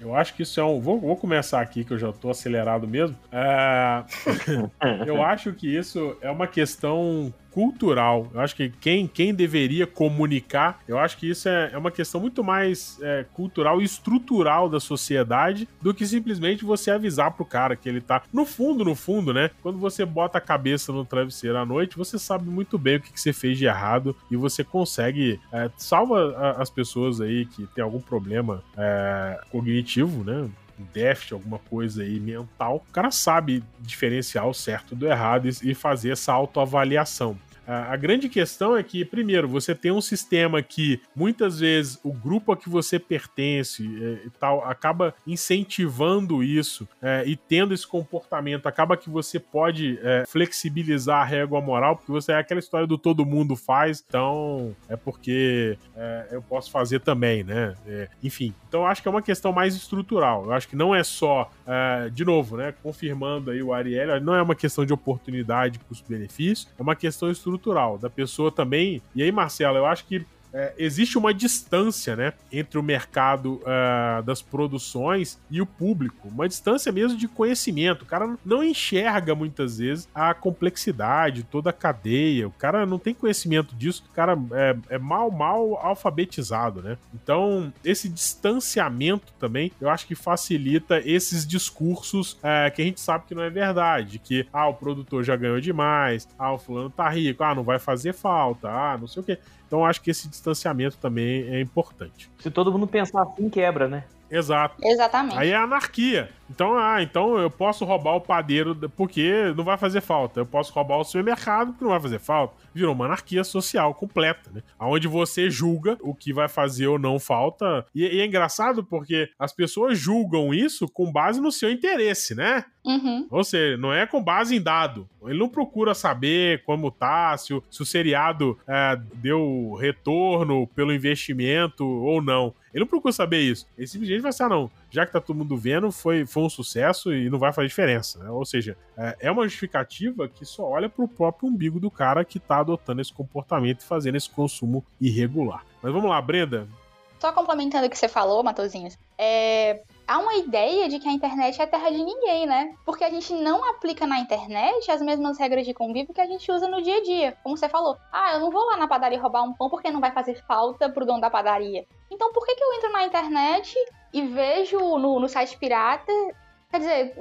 S3: Eu acho que isso é um. Vou, vou começar aqui, que eu já tô acelerado mesmo. É... eu acho que isso é uma questão cultural. Eu acho que quem, quem deveria comunicar, eu acho que isso é, é uma questão muito mais é, cultural e estrutural da sociedade do que simplesmente você avisar pro cara que ele tá. No fundo, no fundo, né? Quando você bota a cabeça no travesseiro à noite, você sabe muito bem o que, que você fez de errado e você consegue. É, salva as pessoas aí que tem algum problema é, cognitivo, né? Um déficit, alguma coisa aí mental, o cara sabe diferenciar o certo do errado e fazer essa autoavaliação. A grande questão é que, primeiro, você tem um sistema que muitas vezes o grupo a que você pertence é, e tal acaba incentivando isso é, e tendo esse comportamento, acaba que você pode é, flexibilizar a régua moral, porque você é aquela história do todo mundo faz, então é porque é, eu posso fazer também, né? É, enfim, então acho que é uma questão mais estrutural. Eu acho que não é só, é, de novo, né? Confirmando aí o Ariel, não é uma questão de oportunidade, custo-benefício, é uma questão estrutural da pessoa também. E aí, Marcelo, eu acho que é, existe uma distância, né, entre o mercado uh, das produções e o público, uma distância mesmo de conhecimento. O cara não enxerga muitas vezes a complexidade, toda a cadeia. O cara não tem conhecimento disso. O cara é, é mal, mal alfabetizado, né? Então esse distanciamento também, eu acho que facilita esses discursos uh, que a gente sabe que não é verdade, que ah o produtor já ganhou demais, ah o fulano tá rico, ah não vai fazer falta, ah não sei o que. Então acho que esse distanciamento também é importante.
S5: Se todo mundo pensar assim, quebra, né?
S3: Exato.
S4: Exatamente.
S3: Aí é anarquia. Então, ah, então eu posso roubar o padeiro porque não vai fazer falta. Eu posso roubar o supermercado porque não vai fazer falta. Virou uma anarquia social completa, né? Onde você julga o que vai fazer ou não falta. E, e é engraçado porque as pessoas julgam isso com base no seu interesse, né?
S4: Uhum.
S3: Ou seja, não é com base em dado. Ele não procura saber como tá, se o, se o seriado é, deu retorno pelo investimento ou não. Ele não procura saber isso. Ele simplesmente vai assim, ah, não, já que tá todo mundo vendo, foi, foi um sucesso e não vai fazer diferença. Né? Ou seja, é, é uma justificativa que só olha pro próprio umbigo do cara que tá adotando esse comportamento e fazendo esse consumo irregular. Mas vamos lá, Brenda.
S4: Só complementando o que você falou, Matozinhos, é, há uma ideia de que a internet é terra de ninguém, né? Porque a gente não aplica na internet as mesmas regras de convívio que a gente usa no dia a dia. Como você falou, ah, eu não vou lá na padaria roubar um pão porque não vai fazer falta pro dono da padaria. Então por que, que eu entro na internet e vejo no, no site pirata? Quer dizer,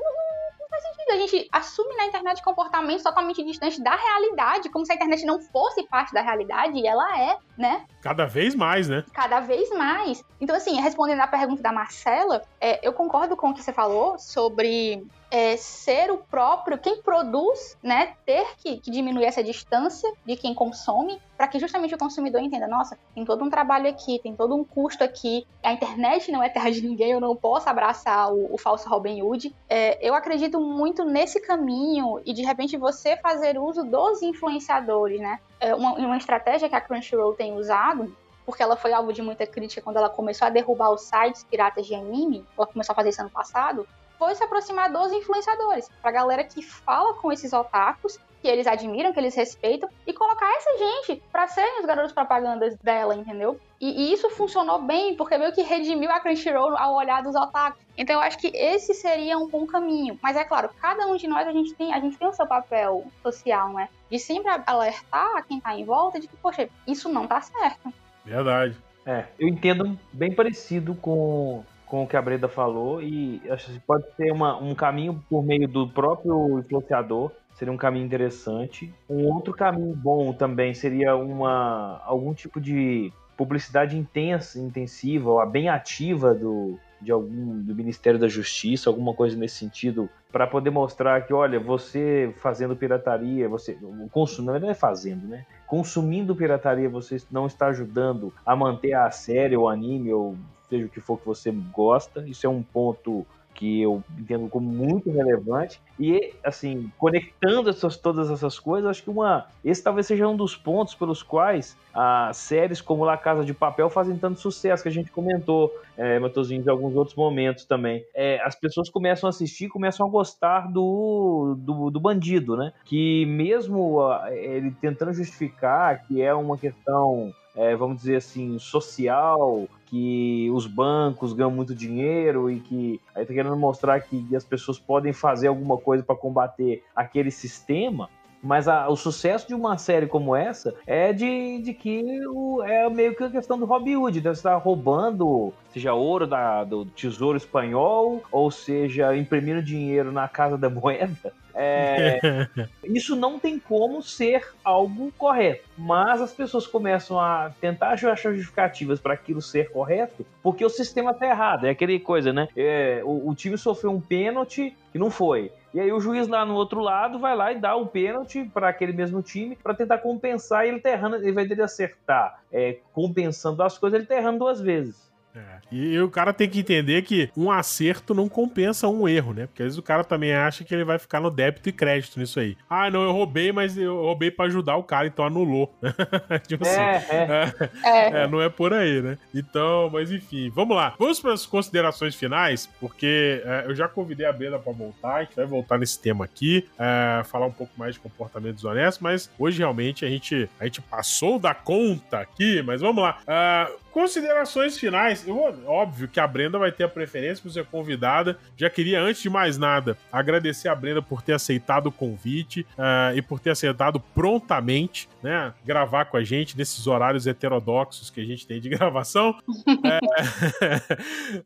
S4: faz sentido. A gente assume na internet comportamentos totalmente distantes da realidade, como se a internet não fosse parte da realidade, e ela é, né?
S3: Cada vez mais, né?
S4: cada vez mais. Então, assim, respondendo à pergunta da Marcela, é, eu concordo com o que você falou sobre é, ser o próprio, quem produz, né, ter que, que diminuir essa distância de quem consome, para que justamente o consumidor entenda, nossa, tem todo um trabalho aqui, tem todo um custo aqui, a internet não é terra de ninguém, eu não posso abraçar o, o falso Robin Hood. É, eu acredito muito nesse caminho e de repente você fazer uso dos influenciadores, né? É uma, uma estratégia que a Crunchyroll tem usado porque ela foi alvo de muita crítica quando ela começou a derrubar os sites piratas de anime, ela começou a fazer isso ano passado, foi se aproximar dos influenciadores, pra galera que fala com esses otakus, que eles admiram, que eles respeitam, e colocar essa gente pra serem os garotos propagandas dela, entendeu? E, e isso funcionou bem, porque meio que redimiu a Crunchyroll ao olhar dos otakus. Então eu acho que esse seria um bom caminho. Mas é claro, cada um de nós, a gente tem, a gente tem o seu papel social, né? De sempre alertar quem tá em volta de que, poxa, isso não tá certo.
S3: Verdade.
S5: É, eu entendo bem parecido com, com o que a Breda falou e acho que pode ser uma, um caminho por meio do próprio influenciador, seria um caminho interessante. Um outro caminho bom também seria uma algum tipo de publicidade intensa, intensiva, ou bem ativa do, de algum do Ministério da Justiça, alguma coisa nesse sentido, para poder mostrar que, olha, você fazendo pirataria, você consumindo, não é fazendo, né? Consumindo pirataria, você não está ajudando a manter a série ou anime ou seja o que for que você gosta. Isso é um ponto que eu entendo como muito relevante. E, assim, conectando essas, todas essas coisas, acho que uma, esse talvez seja um dos pontos pelos quais as séries como La Casa de Papel fazem tanto sucesso, que a gente comentou, é, Matosinhos, em alguns outros momentos também. É, as pessoas começam a assistir, começam a gostar do, do, do bandido, né? Que mesmo ele tentando justificar que é uma questão é, vamos dizer assim, social, que os bancos ganham muito dinheiro e que aí tá querendo mostrar que as pessoas podem fazer alguma coisa para combater aquele sistema. Mas a, o sucesso de uma série como essa é de, de que o, é meio que a questão do Robin Hood, de você estar roubando, seja ouro da, do tesouro espanhol, ou seja, imprimindo dinheiro na casa da moeda. É, isso não tem como ser algo correto, mas as pessoas começam a tentar achar justificativas para aquilo ser correto, porque o sistema tá errado. É aquele coisa, né? É, o, o time sofreu um pênalti que não foi. E aí o juiz lá no outro lado vai lá e dá o pênalti para aquele mesmo time para tentar compensar e ele tá errando, ele vai ter de acertar, é, compensando as coisas, ele tá errando duas vezes.
S3: É. E, o cara tem que entender que um acerto não compensa um erro, né? Porque às vezes o cara também acha que ele vai ficar no débito e crédito nisso aí. Ah, não, eu roubei, mas eu roubei para ajudar o cara, então anulou. tipo assim.
S5: É,
S3: é. É, não é por aí, né? Então, mas enfim, vamos lá. Vamos para as considerações finais, porque é, eu já convidei a Brenda para voltar, a gente vai voltar nesse tema aqui, é, falar um pouco mais de comportamento desonesto, mas hoje realmente a gente, a gente passou da conta aqui, mas vamos lá. É, Considerações finais. Eu, óbvio que a Brenda vai ter a preferência por ser convidada. Já queria, antes de mais nada, agradecer a Brenda por ter aceitado o convite uh, e por ter aceitado prontamente, né, gravar com a gente nesses horários heterodoxos que a gente tem de gravação. é,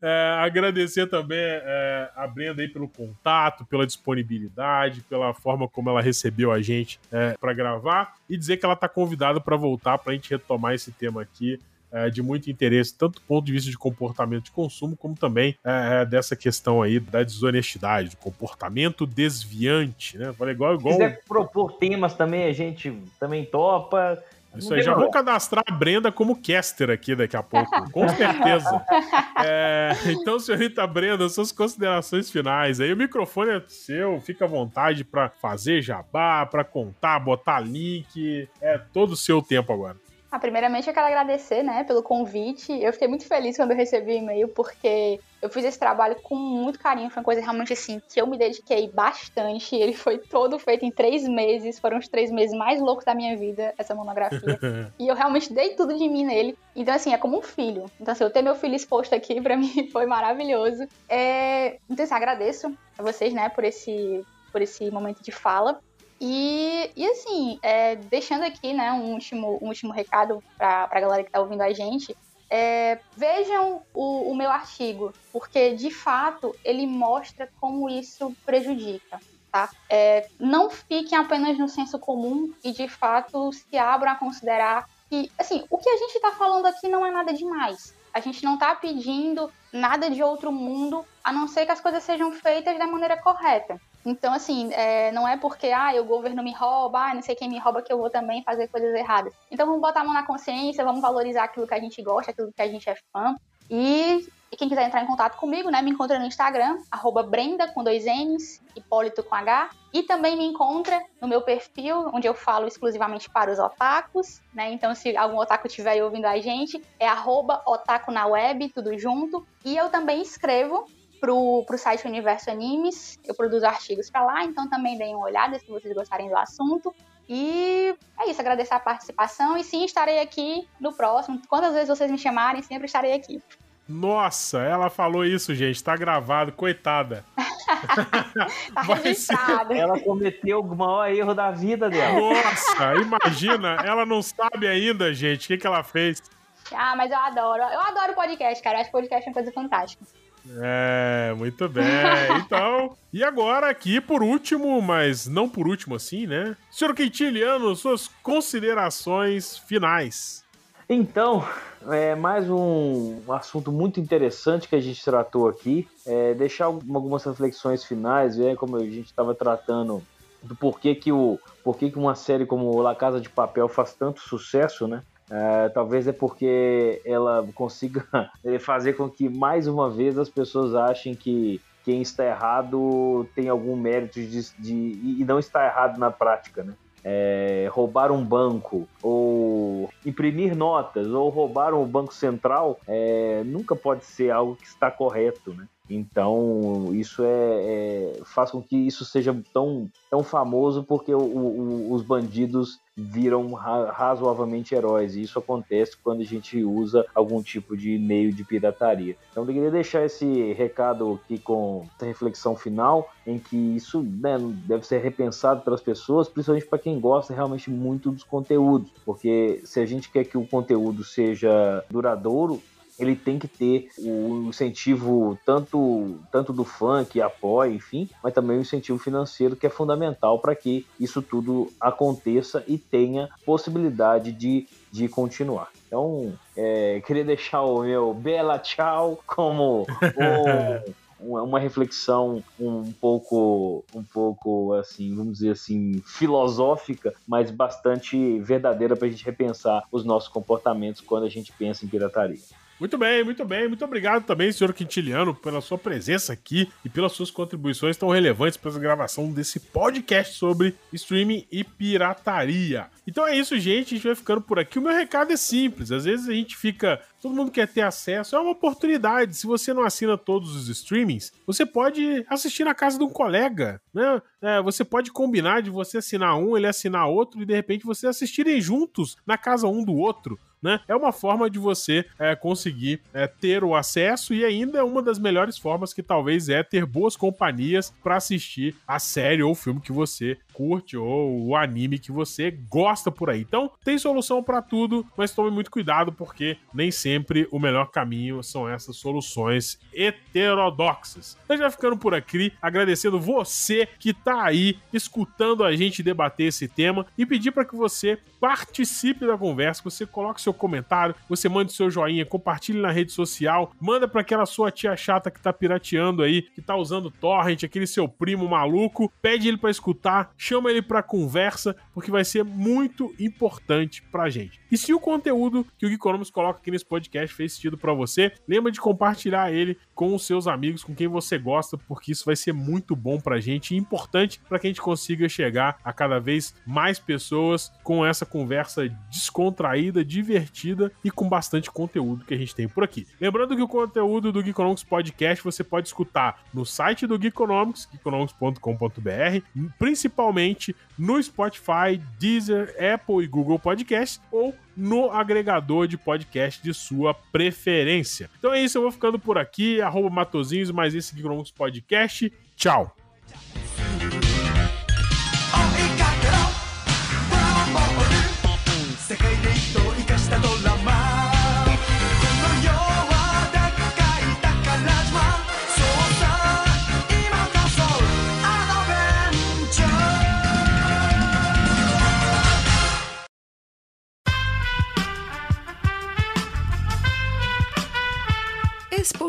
S3: é, agradecer também é, a Brenda aí pelo contato, pela disponibilidade, pela forma como ela recebeu a gente é, para gravar e dizer que ela está convidada para voltar para a gente retomar esse tema aqui é, de muito interesse, tanto do ponto de vista de comportamento de consumo, como também é, é dessa questão aí da desonestidade, do comportamento desviante, né? Falei igual, igual.
S5: Se quiser propor temas também, a gente também topa.
S3: Isso aí, já vou cadastrar a Brenda como caster aqui daqui a pouco, com certeza. É, então, senhorita Brenda, suas considerações finais. Aí o microfone é seu, fica à vontade para fazer jabá, para contar, botar link, é todo o seu tempo agora.
S4: Ah, primeiramente, eu quero agradecer, né, pelo convite. Eu fiquei muito feliz quando eu recebi o e-mail, porque eu fiz esse trabalho com muito carinho. Foi uma coisa realmente assim que eu me dediquei bastante. Ele foi todo feito em três meses. Foram os três meses mais loucos da minha vida, essa monografia. e eu realmente dei tudo de mim nele. Então, assim, é como um filho. Então, assim, eu ter meu filho exposto aqui, pra mim, foi maravilhoso. É... Então, assim, agradeço a vocês, né, por esse, por esse momento de fala. E, e assim, é, deixando aqui né, um, último, um último recado para a galera que está ouvindo a gente, é, vejam o, o meu artigo, porque de fato ele mostra como isso prejudica. Tá? É, não fiquem apenas no senso comum e de fato se abram a considerar que, assim, o que a gente está falando aqui não é nada demais. A gente não está pedindo nada de outro mundo, a não ser que as coisas sejam feitas da maneira correta. Então, assim, é, não é porque ah, o governo me rouba, ah, não sei quem me rouba que eu vou também fazer coisas erradas. Então, vamos botar a mão na consciência, vamos valorizar aquilo que a gente gosta, aquilo que a gente é fã. E, e quem quiser entrar em contato comigo, né, me encontra no Instagram, arroba Brenda com dois N's, Hipólito com H. E também me encontra no meu perfil, onde eu falo exclusivamente para os otakus, né? Então, se algum otaku estiver ouvindo a gente, é arroba otaku na web, tudo junto. E eu também escrevo pro, pro site Universo Animes. Eu produzo artigos para lá, então também deem uma olhada se vocês gostarem do assunto. E é isso, agradecer a participação e sim, estarei aqui no próximo. Quantas vezes vocês me chamarem, sempre estarei aqui.
S3: Nossa, ela falou isso, gente. Tá gravado, coitada.
S4: tá registrado.
S5: Ela cometeu o maior erro da vida dela.
S3: Nossa, imagina, ela não sabe ainda, gente, o que, que ela fez.
S4: Ah, mas eu adoro. Eu adoro podcast, cara. Eu acho podcast uma coisa fantástica.
S3: É, muito bem. Então, e agora aqui por último, mas não por último assim, né? Senhor Quintiliano, suas considerações finais.
S5: Então, é mais um, assunto muito interessante que a gente tratou aqui. É deixar algumas reflexões finais, ver como a gente estava tratando do porquê que, o, porquê que uma série como La Casa de Papel faz tanto sucesso, né? É, talvez é porque ela consiga fazer com que mais uma vez as pessoas achem que quem está errado tem algum mérito de, de e não está errado na prática, né? É, roubar um banco ou imprimir notas ou roubar um banco central é, nunca pode ser algo que está correto, né? Então isso é, é, faz com que isso seja tão, tão famoso porque o, o, os bandidos viram ra razoavelmente heróis e isso acontece quando a gente usa algum tipo de meio de pirataria. Então eu queria deixar esse recado aqui com essa reflexão final em que isso né, deve ser repensado pelas pessoas, principalmente para quem gosta realmente muito dos conteúdos, porque se a gente quer que o conteúdo seja duradouro, ele tem que ter o incentivo tanto, tanto do fã que apoia, enfim, mas também o incentivo financeiro que é fundamental para que isso tudo aconteça e tenha possibilidade de, de continuar. Então, é, queria deixar o meu bela tchau como uma reflexão um pouco, um pouco assim, vamos dizer assim, filosófica, mas bastante verdadeira para a gente repensar os nossos comportamentos quando a gente pensa em pirataria.
S3: Muito bem, muito bem. Muito obrigado também, senhor Quintiliano, pela sua presença aqui e pelas suas contribuições tão relevantes para a gravação desse podcast sobre streaming e pirataria. Então é isso, gente. A gente vai ficando por aqui. O meu recado é simples. Às vezes a gente fica. Todo mundo quer ter acesso. É uma oportunidade. Se você não assina todos os streamings, você pode assistir na casa de um colega. Né? É, você pode combinar de você assinar um, ele assinar outro e de repente vocês assistirem juntos na casa um do outro né? É uma forma de você é, conseguir é, ter o acesso e ainda é uma das melhores formas que talvez é ter boas companhias para assistir a série ou filme que você curte ou o anime que você gosta por aí. Então, tem solução para tudo, mas tome muito cuidado porque nem sempre o melhor caminho são essas soluções heterodoxas. Eu já ficando por aqui, agradecendo você que tá aí escutando a gente debater esse tema e pedir para que você participe da conversa, que você coloque seu comentário, você manda o seu joinha, compartilhe na rede social, manda pra aquela sua tia chata que tá pirateando aí, que tá usando torrent, aquele seu primo maluco, pede ele pra escutar, chama ele pra conversa, porque vai ser muito importante pra gente. E se o conteúdo que o Geekonomics coloca aqui nesse podcast fez sentido pra você, lembra de compartilhar ele com os seus amigos, com quem você gosta, porque isso vai ser muito bom pra gente e importante para que a gente consiga chegar a cada vez mais pessoas com essa conversa descontraída, divertida e com bastante conteúdo que a gente tem por aqui. Lembrando que o conteúdo do Geekonomics Podcast você pode escutar no site do Geekonomics, geekonomics.com.br, principalmente no Spotify, Deezer, Apple e Google Podcasts ou no agregador de podcast de sua preferência. Então é isso, eu vou ficando por aqui. Arroba Matozinhos, mais esse Geekonomics Podcast. Tchau!